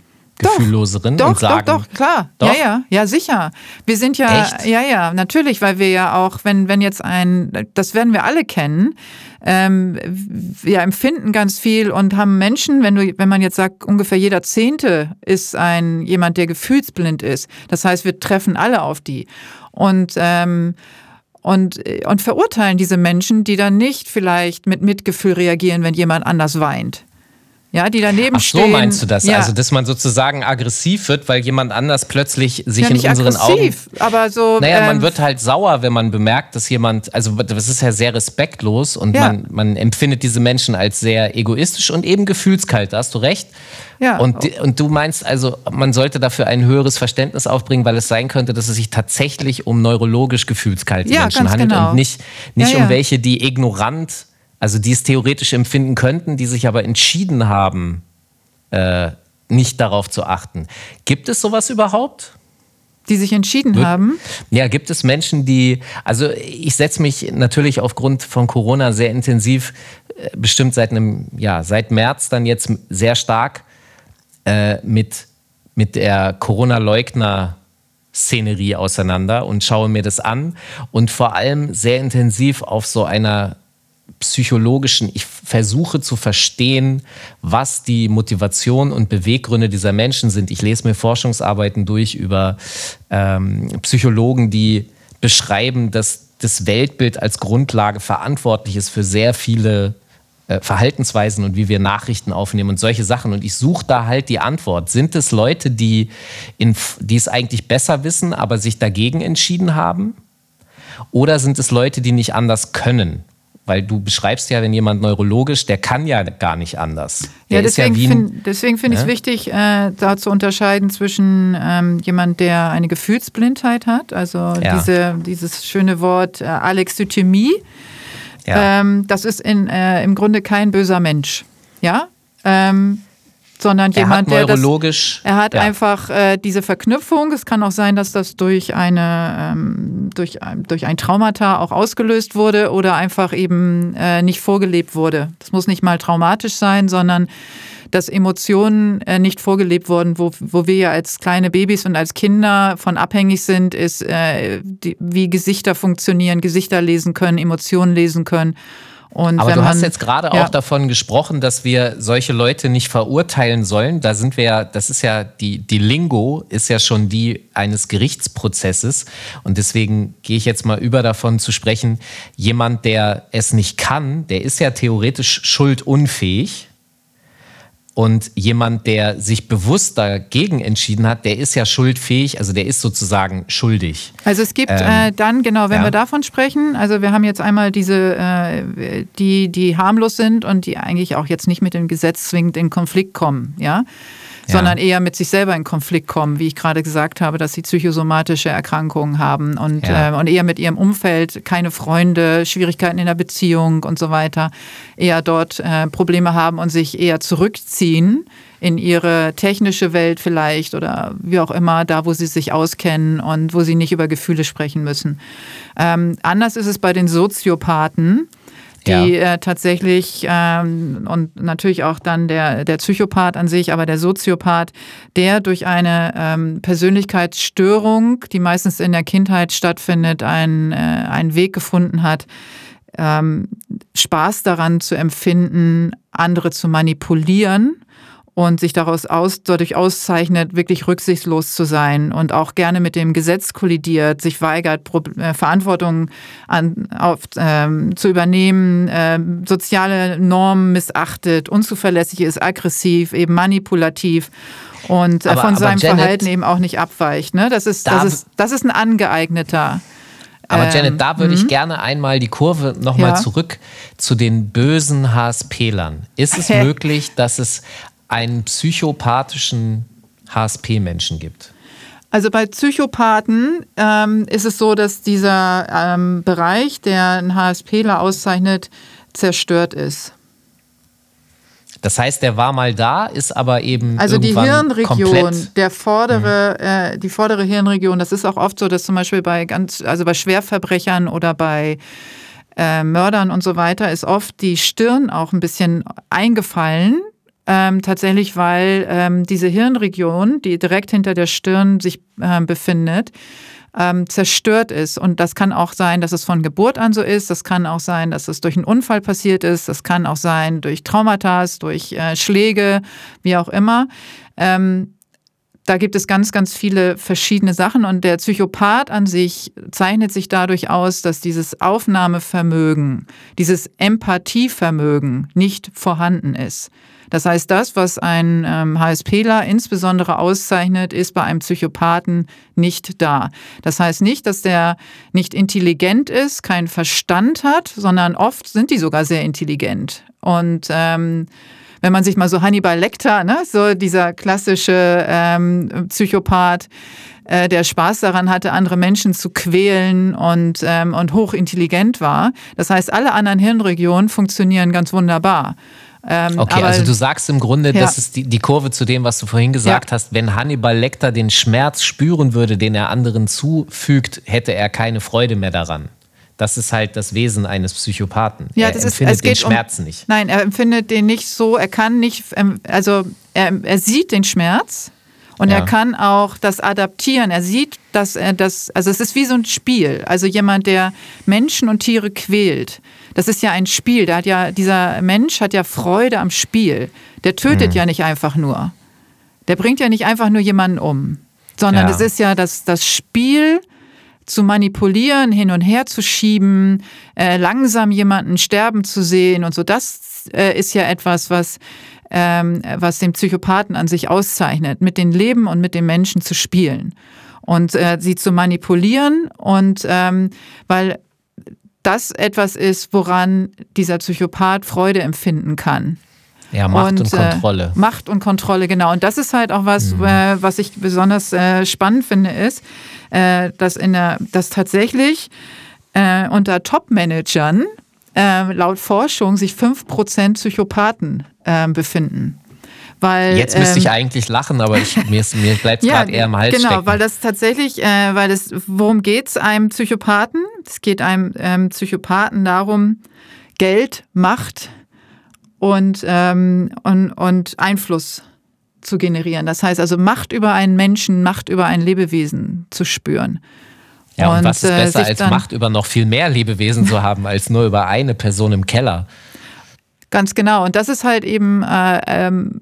gefühlloseren doch, und sagen. Doch, doch, klar. Doch? Ja, ja, ja, sicher. Wir sind ja, Echt? ja, ja, natürlich, weil wir ja auch, wenn, wenn jetzt ein, das werden wir alle kennen, ähm, wir empfinden ganz viel und haben Menschen, wenn du, wenn man jetzt sagt, ungefähr jeder Zehnte ist ein jemand, der gefühlsblind ist. Das heißt, wir treffen alle auf die. Und ähm, und, und verurteilen diese Menschen, die dann nicht vielleicht mit Mitgefühl reagieren, wenn jemand anders weint ja, die daneben Ach so, stehen. meinst du das? Ja. Also, dass man sozusagen aggressiv wird, weil jemand anders plötzlich sich ja, in unseren aggressiv, Augen. aber so. Naja, ähm, man wird halt sauer, wenn man bemerkt, dass jemand, also das ist ja sehr respektlos und ja. man, man empfindet diese Menschen als sehr egoistisch und eben gefühlskalt, da hast du recht. Ja. Und, und du meinst also, man sollte dafür ein höheres Verständnis aufbringen, weil es sein könnte, dass es sich tatsächlich um neurologisch gefühlskalte ja, Menschen handelt genau. und nicht, nicht um welche, die ignorant also die es theoretisch empfinden könnten, die sich aber entschieden haben, äh, nicht darauf zu achten. Gibt es sowas überhaupt? Die sich entschieden Wird, haben? Ja, gibt es Menschen, die, also ich setze mich natürlich aufgrund von Corona sehr intensiv, äh, bestimmt seit einem, ja, seit März dann jetzt sehr stark äh, mit, mit der Corona-Leugner- Szenerie auseinander und schaue mir das an und vor allem sehr intensiv auf so einer psychologischen, ich versuche zu verstehen, was die Motivation und Beweggründe dieser Menschen sind. Ich lese mir Forschungsarbeiten durch über ähm, Psychologen, die beschreiben, dass das Weltbild als Grundlage verantwortlich ist für sehr viele äh, Verhaltensweisen und wie wir Nachrichten aufnehmen und solche Sachen. Und ich suche da halt die Antwort. Sind es Leute, die, in, die es eigentlich besser wissen, aber sich dagegen entschieden haben? Oder sind es Leute, die nicht anders können? Weil du beschreibst ja, wenn jemand neurologisch, der kann ja gar nicht anders. Der ja, deswegen ja finde find ich es wichtig, äh, da zu unterscheiden zwischen ähm, jemand, der eine Gefühlsblindheit hat, also ja. diese, dieses schöne Wort äh, Alexithymie. Ja. Ähm, das ist in, äh, im Grunde kein böser Mensch. Ja. Ähm, sondern er jemand, der neurologisch, das, er hat ja. einfach äh, diese Verknüpfung. Es kann auch sein, dass das durch eine ähm, durch, durch ein Traumata auch ausgelöst wurde oder einfach eben äh, nicht vorgelebt wurde. Das muss nicht mal traumatisch sein, sondern dass Emotionen äh, nicht vorgelebt wurden, wo, wo wir ja als kleine Babys und als Kinder von abhängig sind, ist, äh, die, wie Gesichter funktionieren, Gesichter lesen können, Emotionen lesen können. Und Aber du man, hast jetzt gerade ja. auch davon gesprochen, dass wir solche Leute nicht verurteilen sollen. Da sind wir ja, das ist ja die, die Lingo ist ja schon die eines Gerichtsprozesses. Und deswegen gehe ich jetzt mal über davon zu sprechen. Jemand, der es nicht kann, der ist ja theoretisch schuldunfähig. Und jemand, der sich bewusst dagegen entschieden hat, der ist ja schuldfähig, also der ist sozusagen schuldig. Also es gibt ähm, äh, dann, genau, wenn ja. wir davon sprechen, also wir haben jetzt einmal diese, äh, die, die harmlos sind und die eigentlich auch jetzt nicht mit dem Gesetz zwingend in Konflikt kommen, ja sondern eher mit sich selber in Konflikt kommen, wie ich gerade gesagt habe, dass sie psychosomatische Erkrankungen haben und, ja. äh, und eher mit ihrem Umfeld keine Freunde, Schwierigkeiten in der Beziehung und so weiter, eher dort äh, Probleme haben und sich eher zurückziehen in ihre technische Welt vielleicht oder wie auch immer, da wo sie sich auskennen und wo sie nicht über Gefühle sprechen müssen. Ähm, anders ist es bei den Soziopathen die ja. äh, tatsächlich ähm, und natürlich auch dann der, der Psychopath an sich, aber der Soziopath, der durch eine ähm, Persönlichkeitsstörung, die meistens in der Kindheit stattfindet, einen, äh, einen Weg gefunden hat, ähm, Spaß daran zu empfinden, andere zu manipulieren und sich daraus aus, dadurch auszeichnet, wirklich rücksichtslos zu sein und auch gerne mit dem Gesetz kollidiert, sich weigert, Pro äh, Verantwortung an, auf, ähm, zu übernehmen, äh, soziale Normen missachtet, unzuverlässig ist, aggressiv, eben manipulativ und äh, aber, von seinem Janet, Verhalten eben auch nicht abweicht. Ne? Das, ist, das, ist, das ist ein angeeigneter. Aber ähm, Janet, da würde ich mhm. gerne einmal die Kurve nochmal ja. zurück zu den bösen HSP-Lern. Ist es möglich, dass es einen psychopathischen HSP-Menschen gibt? Also bei Psychopathen ähm, ist es so, dass dieser ähm, Bereich, der einen HSPler auszeichnet, zerstört ist. Das heißt, der war mal da, ist aber eben also die Hirnregion, der vordere, mhm. äh, die vordere Hirnregion. Das ist auch oft so, dass zum Beispiel bei ganz, also bei Schwerverbrechern oder bei äh, Mördern und so weiter ist oft die Stirn auch ein bisschen eingefallen ähm, tatsächlich, weil ähm, diese Hirnregion, die direkt hinter der Stirn sich äh, befindet, ähm, zerstört ist. Und das kann auch sein, dass es von Geburt an so ist. Das kann auch sein, dass es durch einen Unfall passiert ist. Das kann auch sein durch Traumata, durch äh, Schläge, wie auch immer. Ähm, da gibt es ganz, ganz viele verschiedene Sachen und der Psychopath an sich zeichnet sich dadurch aus, dass dieses Aufnahmevermögen, dieses Empathievermögen nicht vorhanden ist. Das heißt, das, was ein ähm, HSPler insbesondere auszeichnet, ist bei einem Psychopathen nicht da. Das heißt nicht, dass der nicht intelligent ist, keinen Verstand hat, sondern oft sind die sogar sehr intelligent. Und ähm, wenn man sich mal so Hannibal Lecter, ne, so dieser klassische ähm, Psychopath, äh, der Spaß daran hatte, andere Menschen zu quälen und, ähm, und hochintelligent war. Das heißt, alle anderen Hirnregionen funktionieren ganz wunderbar. Ähm, okay, aber, also du sagst im Grunde, ja. das ist die, die Kurve zu dem, was du vorhin gesagt ja. hast. Wenn Hannibal Lecter den Schmerz spüren würde, den er anderen zufügt, hätte er keine Freude mehr daran. Das ist halt das Wesen eines Psychopathen. Ja, er das empfindet ist, den Schmerz um, nicht. Nein, er empfindet den nicht so, er kann nicht, ähm, also er, er sieht den Schmerz Und ja. er kann auch das adaptieren. Er sieht, dass er das, also es ist wie so ein Spiel. Also jemand, der Menschen und Tiere quält. Das ist ja ein Spiel. Der hat ja, dieser Mensch hat ja Freude am Spiel. Der tötet mhm. ja nicht einfach nur. Der bringt ja nicht einfach nur jemanden um. Sondern es ist ja das, das Spiel, zu manipulieren, hin und her zu schieben, äh, langsam jemanden sterben zu sehen und so. Das äh, ist ja etwas, was ähm, was den Psychopathen an sich auszeichnet, mit dem Leben und mit den Menschen zu spielen und äh, sie zu manipulieren und ähm, weil das etwas ist, woran dieser Psychopath Freude empfinden kann. Ja, Macht und, und äh, Kontrolle. Äh, Macht und Kontrolle, genau. Und das ist halt auch was, mhm. äh, was ich besonders äh, spannend finde, ist, äh, dass, in der, dass tatsächlich äh, unter Top-Managern laut Forschung sich 5% Psychopathen ähm, befinden. Weil, Jetzt müsste ich ähm, eigentlich lachen, aber ich, mir, mir bleibt es ja, gerade eher im Hals Genau, stecken. weil das tatsächlich, äh, weil das, worum geht es einem Psychopathen? Es geht einem ähm, Psychopathen darum, Geld, Macht und, ähm, und, und Einfluss zu generieren. Das heißt also Macht über einen Menschen, Macht über ein Lebewesen zu spüren. Ja, und, und was ist äh, besser als Macht über noch viel mehr Lebewesen zu haben, als nur über eine Person im Keller? Ganz genau. Und das ist halt eben äh, ähm,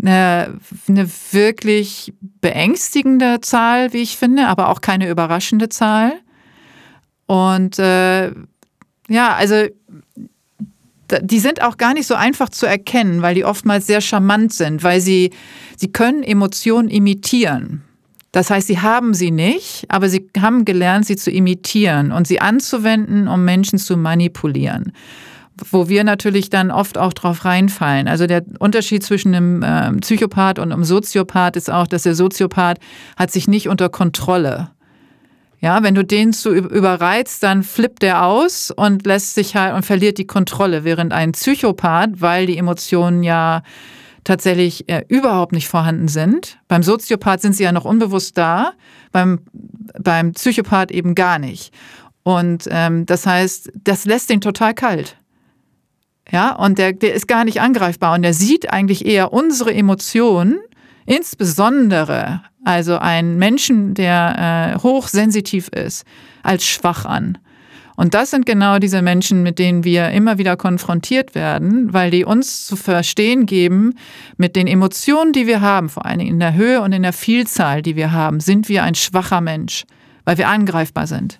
eine, eine wirklich beängstigende Zahl, wie ich finde, aber auch keine überraschende Zahl. Und äh, ja, also die sind auch gar nicht so einfach zu erkennen, weil die oftmals sehr charmant sind, weil sie, sie können Emotionen imitieren. Das heißt, sie haben sie nicht, aber sie haben gelernt, sie zu imitieren und sie anzuwenden, um Menschen zu manipulieren wo wir natürlich dann oft auch drauf reinfallen. Also der Unterschied zwischen einem äh, Psychopath und einem Soziopath ist auch, dass der Soziopath hat sich nicht unter Kontrolle. Ja, wenn du den zu überreizt, dann flippt der aus und lässt sich halt und verliert die Kontrolle, während ein Psychopath, weil die Emotionen ja tatsächlich äh, überhaupt nicht vorhanden sind. Beim Soziopath sind sie ja noch unbewusst da, beim, beim Psychopath eben gar nicht. Und ähm, das heißt, das lässt den total kalt. Ja, und der, der ist gar nicht angreifbar und der sieht eigentlich eher unsere Emotionen, insbesondere also einen Menschen, der äh, hochsensitiv ist, als schwach an. Und das sind genau diese Menschen, mit denen wir immer wieder konfrontiert werden, weil die uns zu verstehen geben, mit den Emotionen, die wir haben, vor allen Dingen in der Höhe und in der Vielzahl, die wir haben, sind wir ein schwacher Mensch, weil wir angreifbar sind.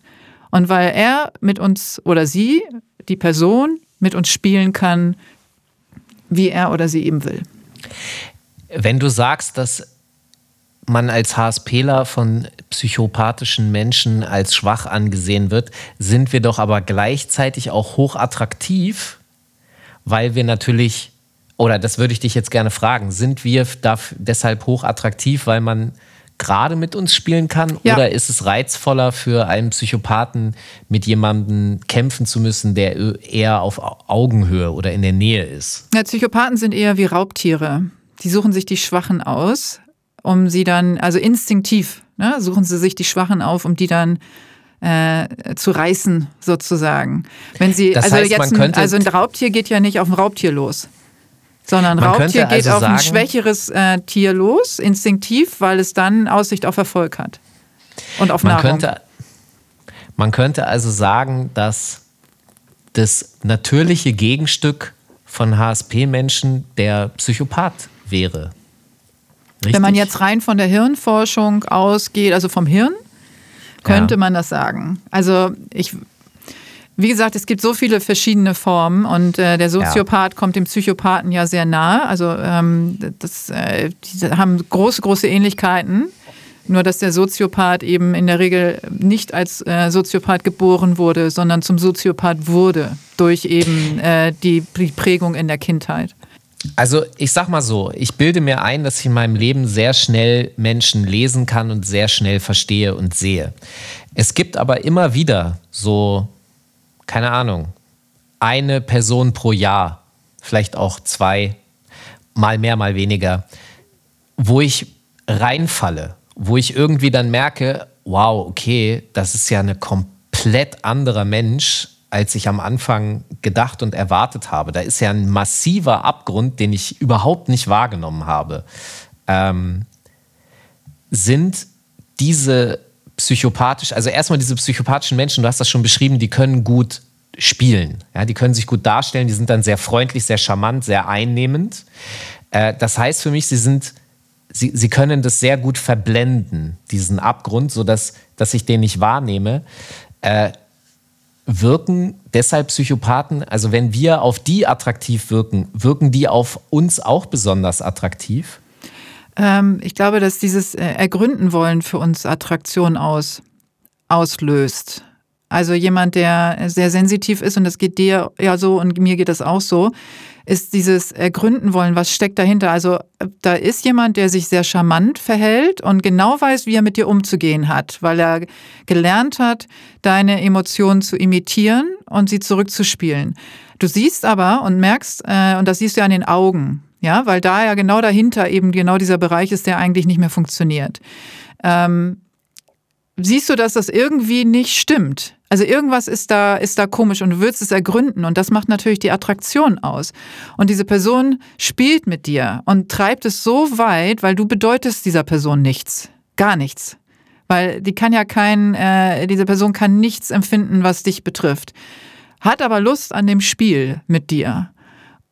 Und weil er mit uns oder sie, die Person, mit uns spielen kann, wie er oder sie eben will. Wenn du sagst, dass man als HSPler von psychopathischen Menschen als schwach angesehen wird, sind wir doch aber gleichzeitig auch hochattraktiv, weil wir natürlich, oder das würde ich dich jetzt gerne fragen, sind wir deshalb hochattraktiv, weil man gerade mit uns spielen kann? Ja. Oder ist es reizvoller für einen Psychopathen, mit jemandem kämpfen zu müssen, der eher auf Augenhöhe oder in der Nähe ist? Ja, Psychopathen sind eher wie Raubtiere. Die suchen sich die Schwachen aus, um sie dann, also instinktiv, ne, suchen sie sich die Schwachen auf, um die dann äh, zu reißen, sozusagen. Wenn sie, das also heißt, jetzt, ein, also ein Raubtier geht ja nicht auf ein Raubtier los. Sondern Man Raubtier geht also auf sagen, ein schwächeres äh, Tier los, instinktiv, weil es dann Aussicht auf Erfolg hat. Und auf man Nahrung. Könnte, man könnte also sagen, dass das natürliche Gegenstück von HSP-Menschen der Psychopath wäre. Richtig? Wenn man jetzt rein von der Hirnforschung ausgeht, also vom Hirn, könnte ja. man das sagen. Also ich wie gesagt, es gibt so viele verschiedene Formen und äh, der Soziopath ja. kommt dem Psychopathen ja sehr nahe. Also ähm, das, äh, die haben große, große Ähnlichkeiten. Nur dass der Soziopath eben in der Regel nicht als äh, Soziopath geboren wurde, sondern zum Soziopath wurde durch eben äh, die, die Prägung in der Kindheit. Also ich sag mal so, ich bilde mir ein, dass ich in meinem Leben sehr schnell Menschen lesen kann und sehr schnell verstehe und sehe. Es gibt aber immer wieder so keine Ahnung, eine Person pro Jahr, vielleicht auch zwei, mal mehr, mal weniger, wo ich reinfalle, wo ich irgendwie dann merke, wow, okay, das ist ja ein komplett anderer Mensch, als ich am Anfang gedacht und erwartet habe. Da ist ja ein massiver Abgrund, den ich überhaupt nicht wahrgenommen habe. Ähm, sind diese psychopathisch, also erstmal diese psychopathischen Menschen, du hast das schon beschrieben, die können gut spielen. Ja, die können sich gut darstellen, die sind dann sehr freundlich, sehr charmant, sehr einnehmend. Äh, das heißt für mich, sie sind, sie, sie können das sehr gut verblenden, diesen Abgrund, sodass dass ich den nicht wahrnehme. Äh, wirken deshalb Psychopathen, also wenn wir auf die attraktiv wirken, wirken die auf uns auch besonders attraktiv? Ähm, ich glaube, dass dieses äh, Ergründen wollen für uns Attraktion aus, auslöst. Also jemand, der sehr sensitiv ist, und das geht dir ja so und mir geht das auch so, ist dieses Ergründen wollen, was steckt dahinter. Also da ist jemand, der sich sehr charmant verhält und genau weiß, wie er mit dir umzugehen hat, weil er gelernt hat, deine Emotionen zu imitieren und sie zurückzuspielen. Du siehst aber und merkst, äh, und das siehst du ja an den Augen, ja, weil da ja genau dahinter eben genau dieser Bereich ist, der eigentlich nicht mehr funktioniert. Ähm, siehst du, dass das irgendwie nicht stimmt. Also irgendwas ist da, ist da komisch und du willst es ergründen und das macht natürlich die Attraktion aus. Und diese Person spielt mit dir und treibt es so weit, weil du bedeutest dieser Person nichts. Gar nichts. Weil die kann ja kein, äh, diese Person kann nichts empfinden, was dich betrifft. Hat aber Lust an dem Spiel mit dir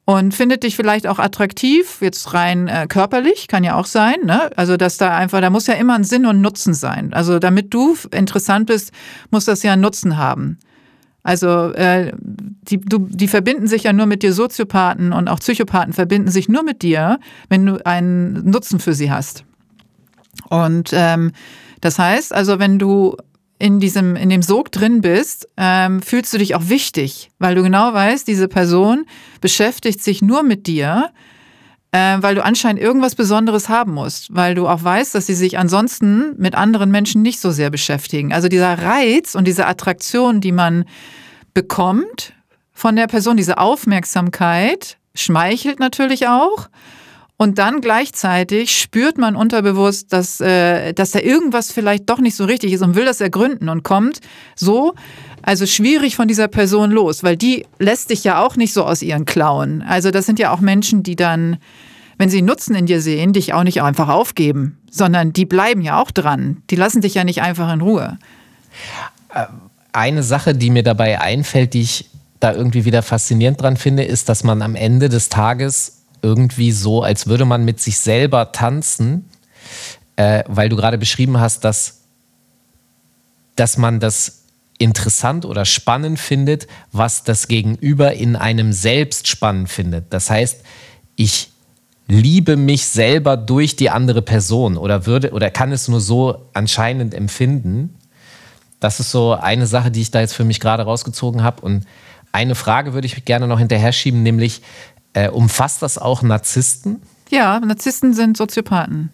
und findet dich vielleicht auch attraktiv, jetzt rein äh, körperlich, kann ja auch sein. Ne? Also, dass da einfach, da muss ja immer ein Sinn und Nutzen sein. Also, damit du interessant bist, muss das ja einen Nutzen haben. Also, äh, die, du, die verbinden sich ja nur mit dir, Soziopathen und auch Psychopathen verbinden sich nur mit dir, wenn du einen Nutzen für sie hast. Und ähm, das heißt, also, wenn du in diesem, in dem Sog drin bist, ähm, fühlst du dich auch wichtig, weil du genau weißt, diese Person beschäftigt sich nur mit dir, äh, weil du anscheinend irgendwas Besonderes haben musst, weil du auch weißt, dass sie sich ansonsten mit anderen Menschen nicht so sehr beschäftigen. Also dieser Reiz und diese Attraktion, die man bekommt von der Person, diese Aufmerksamkeit, schmeichelt natürlich auch. Und dann gleichzeitig spürt man unterbewusst, dass, äh, dass da irgendwas vielleicht doch nicht so richtig ist und will das ergründen und kommt so, also schwierig von dieser Person los, weil die lässt dich ja auch nicht so aus ihren Klauen. Also das sind ja auch Menschen, die dann, wenn sie Nutzen in dir sehen, dich auch nicht einfach aufgeben, sondern die bleiben ja auch dran. Die lassen dich ja nicht einfach in Ruhe. Äh, eine Sache, die mir dabei einfällt, die ich da irgendwie wieder faszinierend dran finde, ist, dass man am Ende des Tages irgendwie so, als würde man mit sich selber tanzen, äh, weil du gerade beschrieben hast, dass, dass man das interessant oder spannend findet, was das Gegenüber in einem selbst spannend findet. Das heißt, ich liebe mich selber durch die andere Person oder würde oder kann es nur so anscheinend empfinden. Das ist so eine Sache, die ich da jetzt für mich gerade rausgezogen habe. Und eine Frage würde ich gerne noch hinterher schieben, nämlich äh, umfasst das auch Narzissten? Ja, Narzissten sind Soziopathen.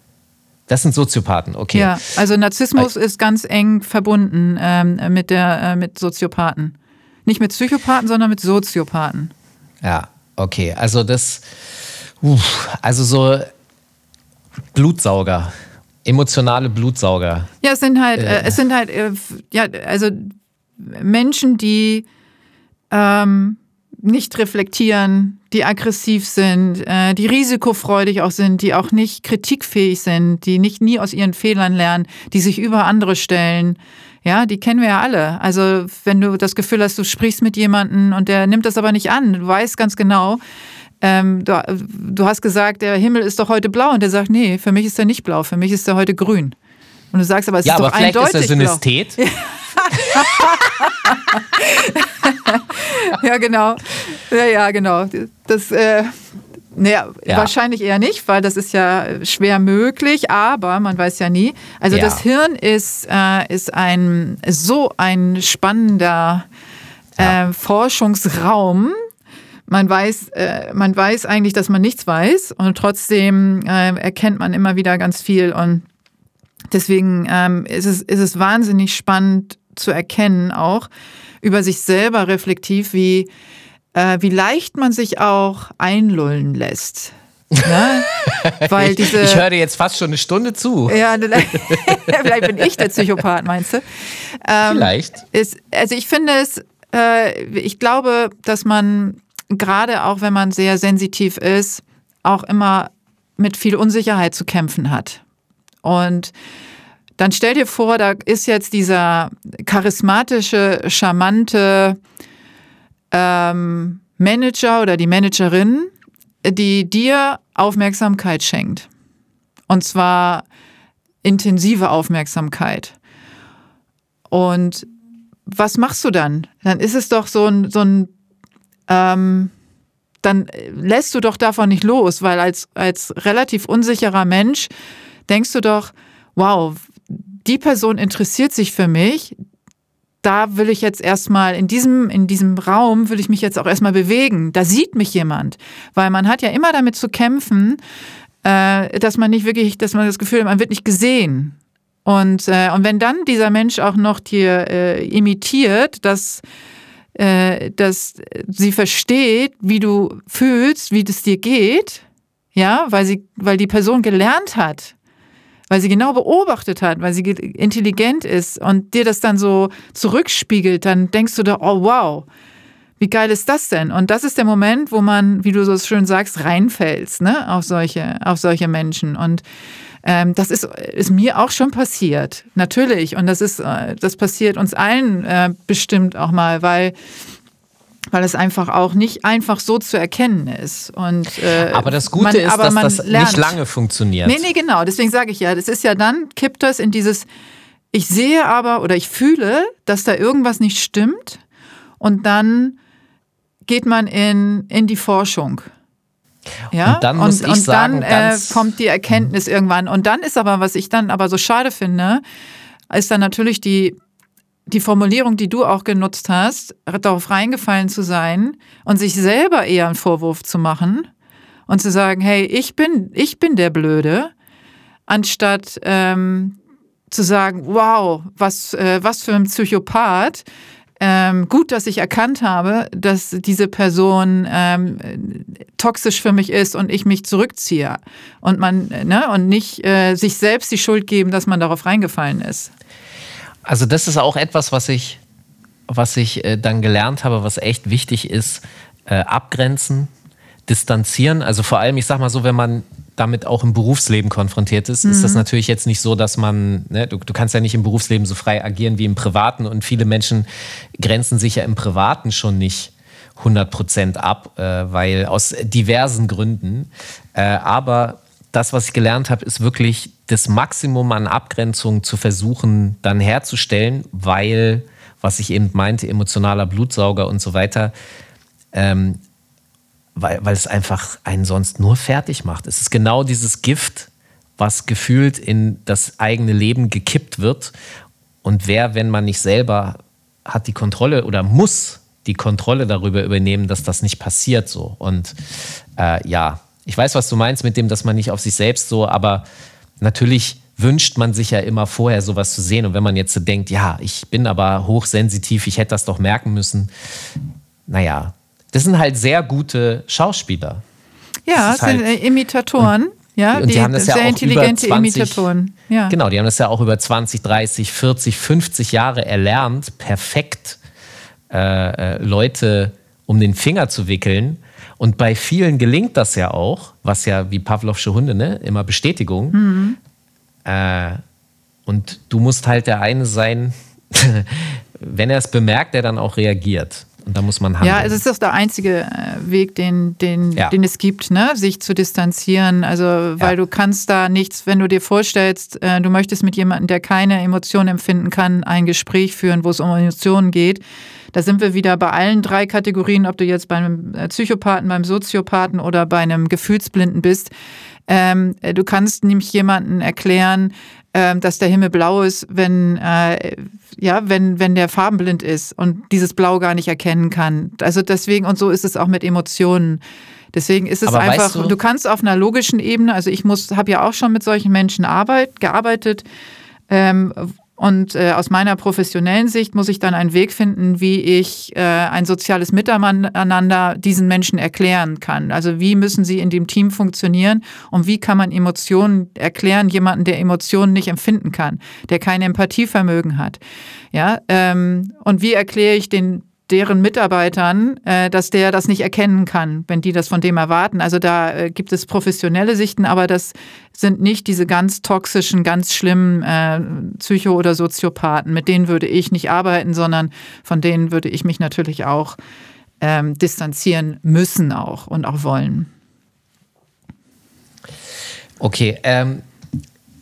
Das sind Soziopathen, okay. Ja, also Narzissmus ist ganz eng verbunden ähm, mit, der, äh, mit Soziopathen. Nicht mit Psychopathen, sondern mit Soziopathen. Ja, okay. Also das, uff, also so Blutsauger, emotionale Blutsauger. Ja, es sind halt, äh, es sind halt, äh, ja, also Menschen, die ähm, nicht reflektieren, die aggressiv sind, äh, die risikofreudig auch sind, die auch nicht kritikfähig sind, die nicht nie aus ihren Fehlern lernen, die sich über andere stellen. Ja, die kennen wir ja alle. Also wenn du das Gefühl hast, du sprichst mit jemandem und der nimmt das aber nicht an, du weißt ganz genau, ähm, du, du hast gesagt, der Himmel ist doch heute blau und der sagt, nee, für mich ist er nicht blau, für mich ist er heute grün. Und du sagst aber, es ja, ist aber doch vielleicht eindeutig ist er Synesthet. ja, genau. Ja, ja, genau. Das, äh, naja, ja. wahrscheinlich eher nicht, weil das ist ja schwer möglich, aber man weiß ja nie. Also ja. das Hirn ist, äh, ist ein so ein spannender ja. äh, Forschungsraum. Man weiß, äh, man weiß eigentlich, dass man nichts weiß und trotzdem äh, erkennt man immer wieder ganz viel und deswegen ähm, ist, es, ist es wahnsinnig spannend zu erkennen auch über sich selber reflektiv, wie äh, wie leicht man sich auch einlullen lässt. Ne? Weil diese, ich höre dir jetzt fast schon eine Stunde zu. Ja, vielleicht bin ich der Psychopath, meinst du? Ähm, vielleicht. Ist, also ich finde es, äh, ich glaube, dass man gerade auch, wenn man sehr sensitiv ist, auch immer mit viel Unsicherheit zu kämpfen hat. Und dann stell dir vor, da ist jetzt dieser charismatische, charmante ähm, Manager oder die Managerin, die dir Aufmerksamkeit schenkt. Und zwar intensive Aufmerksamkeit. Und was machst du dann? Dann ist es doch so ein, so ein ähm, dann lässt du doch davon nicht los, weil als, als relativ unsicherer Mensch denkst du doch, wow, die Person interessiert sich für mich, da will ich jetzt erstmal in diesem, in diesem Raum will ich mich jetzt auch erstmal bewegen. Da sieht mich jemand. Weil man hat ja immer damit zu kämpfen, äh, dass man nicht wirklich, dass man das Gefühl hat, man wird nicht gesehen. Und, äh, und wenn dann dieser Mensch auch noch dir äh, imitiert, dass, äh, dass sie versteht, wie du fühlst, wie es dir geht, ja, weil sie, weil die Person gelernt hat, weil sie genau beobachtet hat, weil sie intelligent ist und dir das dann so zurückspiegelt, dann denkst du da, oh wow, wie geil ist das denn? Und das ist der Moment, wo man, wie du so schön sagst, reinfällst, ne, auf solche, auf solche Menschen. Und ähm, das ist, ist mir auch schon passiert, natürlich. Und das ist, äh, das passiert uns allen äh, bestimmt auch mal, weil weil es einfach auch nicht einfach so zu erkennen ist. Und, äh, aber das Gute man, ist, dass das lernt. nicht lange funktioniert. Nee, nee, genau. Deswegen sage ich ja, das ist ja dann, kippt das in dieses, ich sehe aber oder ich fühle, dass da irgendwas nicht stimmt und dann geht man in, in die Forschung. Ja, und dann muss und, ich und sagen, dann äh, kommt die Erkenntnis irgendwann. Und dann ist aber, was ich dann aber so schade finde, ist dann natürlich die die Formulierung, die du auch genutzt hast, darauf reingefallen zu sein und sich selber eher einen Vorwurf zu machen und zu sagen, hey, ich bin, ich bin der Blöde, anstatt ähm, zu sagen, wow, was, äh, was für ein Psychopath. Ähm, gut, dass ich erkannt habe, dass diese Person ähm, toxisch für mich ist und ich mich zurückziehe und man ne, und nicht äh, sich selbst die Schuld geben, dass man darauf reingefallen ist. Also das ist auch etwas, was ich, was ich äh, dann gelernt habe, was echt wichtig ist. Äh, abgrenzen, distanzieren. Also vor allem, ich sag mal so, wenn man damit auch im Berufsleben konfrontiert ist, mhm. ist das mhm. natürlich jetzt nicht so, dass man, ne, du, du, kannst ja nicht im Berufsleben so frei agieren wie im Privaten und viele Menschen grenzen sich ja im Privaten schon nicht 100 Prozent ab, äh, weil aus diversen Gründen. Äh, aber das, was ich gelernt habe, ist wirklich das Maximum an Abgrenzung zu versuchen, dann herzustellen, weil, was ich eben meinte, emotionaler Blutsauger und so weiter, ähm, weil, weil es einfach einen sonst nur fertig macht. Es ist genau dieses Gift, was gefühlt in das eigene Leben gekippt wird. Und wer, wenn man nicht selber hat die Kontrolle oder muss die Kontrolle darüber übernehmen, dass das nicht passiert so. Und äh, ja, ich weiß, was du meinst mit dem, dass man nicht auf sich selbst so, aber natürlich wünscht man sich ja immer vorher sowas zu sehen. Und wenn man jetzt so denkt, ja, ich bin aber hochsensitiv, ich hätte das doch merken müssen. Naja, das sind halt sehr gute Schauspieler. Ja, das sind halt, Imitatoren. Ja, und die, die haben das ja sehr intelligente 20, Imitatoren. Ja. Genau, die haben das ja auch über 20, 30, 40, 50 Jahre erlernt, perfekt äh, äh, Leute um den Finger zu wickeln und bei vielen gelingt das ja auch, was ja wie Pavlovsche Hunde, ne? immer Bestätigung. Mhm. Äh, und du musst halt der eine sein, wenn er es bemerkt, der dann auch reagiert. Und da muss man handeln. Ja, es ist doch der einzige äh, Weg, den, den, ja. den es gibt, ne? sich zu distanzieren. Also, weil ja. du kannst da nichts, wenn du dir vorstellst, äh, du möchtest mit jemandem, der keine Emotionen empfinden kann, ein Gespräch führen, wo es um Emotionen geht da sind wir wieder bei allen drei Kategorien, ob du jetzt bei einem äh, Psychopathen, beim Soziopathen oder bei einem Gefühlsblinden bist. Ähm, äh, du kannst nämlich jemanden erklären, ähm, dass der Himmel blau ist, wenn, äh, ja, wenn, wenn der farbenblind ist und dieses Blau gar nicht erkennen kann. Also deswegen, und so ist es auch mit Emotionen. Deswegen ist es Aber einfach, weißt du, du, kannst auf einer logischen Ebene, also ich muss, habe ja auch schon mit solchen Menschen arbeit, gearbeitet, ähm, und äh, aus meiner professionellen Sicht muss ich dann einen Weg finden, wie ich äh, ein soziales Miteinander diesen Menschen erklären kann. Also wie müssen sie in dem Team funktionieren und wie kann man Emotionen erklären, jemanden, der Emotionen nicht empfinden kann, der kein Empathievermögen hat. Ja, ähm, und wie erkläre ich den deren Mitarbeitern, äh, dass der das nicht erkennen kann, wenn die das von dem erwarten. Also da äh, gibt es professionelle Sichten, aber das sind nicht diese ganz toxischen, ganz schlimmen äh, Psycho- oder Soziopathen. Mit denen würde ich nicht arbeiten, sondern von denen würde ich mich natürlich auch ähm, distanzieren müssen auch und auch wollen. Okay, ähm,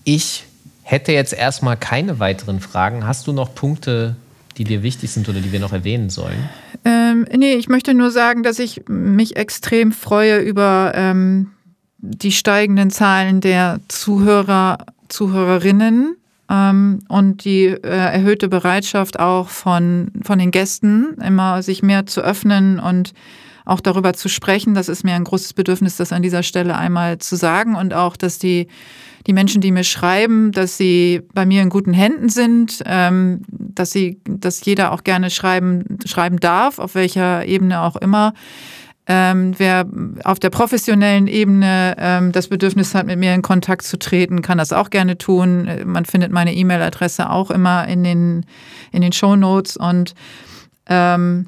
ich hätte jetzt erstmal keine weiteren Fragen. Hast du noch Punkte, die dir wichtig sind oder die wir noch erwähnen sollen? Ähm, nee, ich möchte nur sagen, dass ich mich extrem freue über ähm, die steigenden Zahlen der Zuhörer, Zuhörerinnen ähm, und die äh, erhöhte Bereitschaft auch von, von den Gästen, immer sich mehr zu öffnen und auch darüber zu sprechen. Das ist mir ein großes Bedürfnis, das an dieser Stelle einmal zu sagen und auch, dass die die Menschen, die mir schreiben, dass sie bei mir in guten Händen sind, ähm, dass sie, dass jeder auch gerne schreiben, schreiben darf, auf welcher Ebene auch immer. Ähm, wer auf der professionellen Ebene ähm, das Bedürfnis hat, mit mir in Kontakt zu treten, kann das auch gerne tun. Man findet meine E-Mail-Adresse auch immer in den, in den Show Notes und ähm,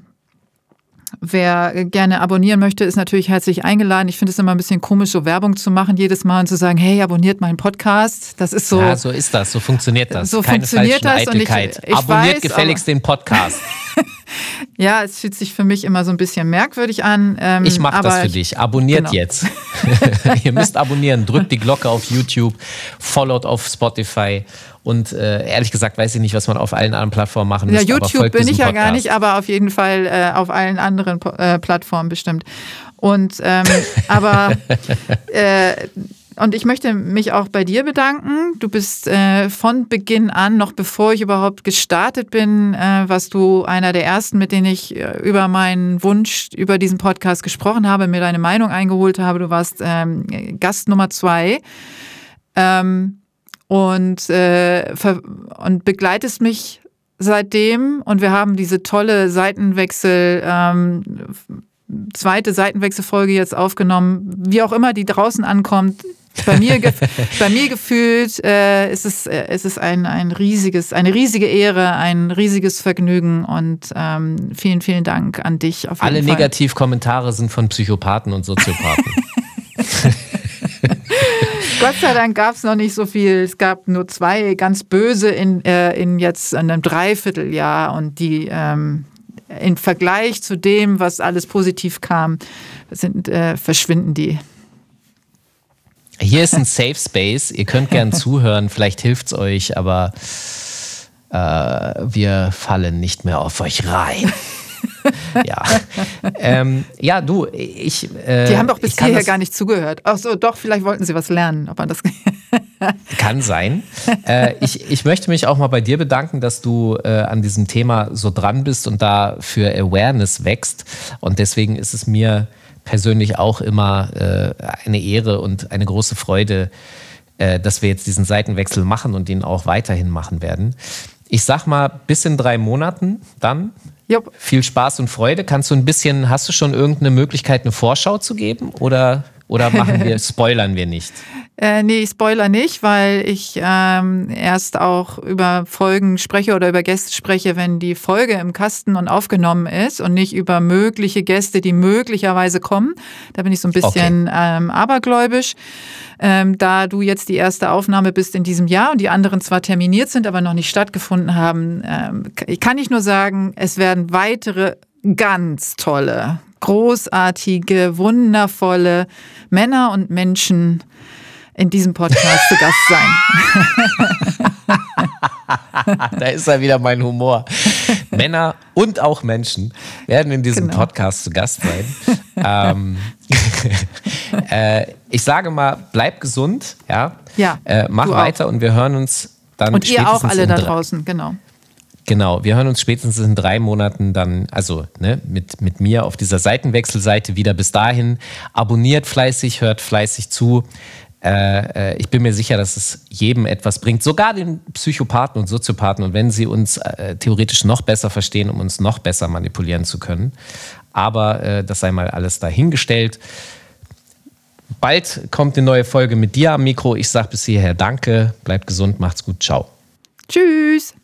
Wer gerne abonnieren möchte, ist natürlich herzlich eingeladen. Ich finde es immer ein bisschen komisch, so Werbung zu machen jedes Mal und zu sagen, hey, abonniert meinen Podcast. Das ist so. Ja, so ist das. So funktioniert das. So Keine funktioniert das. Eitelkeit. Und ich, ich abonniert weiß, gefälligst den Podcast. ja, es fühlt sich für mich immer so ein bisschen merkwürdig an. Ähm, ich mache das für dich. Abonniert genau. jetzt. Ihr müsst abonnieren. Drückt die Glocke auf YouTube, followt auf Spotify und äh, ehrlich gesagt weiß ich nicht, was man auf allen anderen Plattformen machen muss. Ja, YouTube bin ich ja gar nicht, aber auf jeden Fall äh, auf allen anderen äh, Plattformen bestimmt. Und ähm, aber äh, und ich möchte mich auch bei dir bedanken. Du bist äh, von Beginn an, noch bevor ich überhaupt gestartet bin, äh, warst du einer der ersten, mit denen ich äh, über meinen Wunsch über diesen Podcast gesprochen habe, mir deine Meinung eingeholt habe. Du warst ähm, Gast Nummer zwei. Ähm, und, äh, und begleitest mich seitdem. Und wir haben diese tolle Seitenwechsel, ähm, zweite Seitenwechselfolge jetzt aufgenommen. Wie auch immer die draußen ankommt, bei mir, bei mir gefühlt äh, ist es, äh, ist es ein, ein riesiges, eine riesige Ehre, ein riesiges Vergnügen und ähm, vielen, vielen Dank an dich. Alle Negativkommentare sind von Psychopathen und Soziopathen. Gott sei Dank gab es noch nicht so viel. Es gab nur zwei ganz böse in, äh, in jetzt einem Dreivierteljahr und die ähm, im Vergleich zu dem, was alles positiv kam, sind, äh, verschwinden die. Hier ist ein Safe Space. Ihr könnt gern zuhören. Vielleicht hilft es euch, aber äh, wir fallen nicht mehr auf euch rein. ja. Ähm, ja, du, ich. Äh, Die haben doch bis hierher gar nicht zugehört. Ach so, doch, vielleicht wollten sie was lernen, ob man das. kann sein. Äh, ich, ich möchte mich auch mal bei dir bedanken, dass du äh, an diesem Thema so dran bist und da für Awareness wächst. Und deswegen ist es mir persönlich auch immer äh, eine Ehre und eine große Freude, äh, dass wir jetzt diesen Seitenwechsel machen und den auch weiterhin machen werden. Ich sag mal, bis in drei Monaten dann Jupp. Viel Spaß und Freude. Kannst du ein bisschen, hast du schon irgendeine Möglichkeit, eine Vorschau zu geben? Oder, oder machen wir, spoilern wir nicht? Äh, nee, ich spoiler nicht, weil ich ähm, erst auch über Folgen spreche oder über Gäste spreche, wenn die Folge im Kasten und aufgenommen ist und nicht über mögliche Gäste, die möglicherweise kommen. Da bin ich so ein bisschen okay. ähm, abergläubisch. Ähm, da du jetzt die erste Aufnahme bist in diesem Jahr und die anderen zwar terminiert sind, aber noch nicht stattgefunden haben, ähm, kann ich nur sagen, es werden weitere ganz tolle, großartige, wundervolle Männer und Menschen in diesem Podcast zu Gast sein. da ist ja wieder mein Humor. Männer und auch Menschen werden in diesem genau. Podcast zu Gast sein. ähm, äh, ich sage mal, bleib gesund, ja. Ja. Äh, mach weiter und wir hören uns dann. Und ihr auch alle da draußen, genau. Genau, wir hören uns spätestens in drei Monaten dann, also ne, mit, mit mir auf dieser Seitenwechselseite wieder. Bis dahin abonniert fleißig, hört fleißig zu. Äh, äh, ich bin mir sicher, dass es jedem etwas bringt, sogar den Psychopathen und Soziopathen. Und wenn sie uns äh, theoretisch noch besser verstehen, um uns noch besser manipulieren zu können. Aber äh, das sei mal alles dahingestellt. Bald kommt eine neue Folge mit dir am Mikro. Ich sage bis hierher Danke, bleibt gesund, macht's gut, ciao. Tschüss.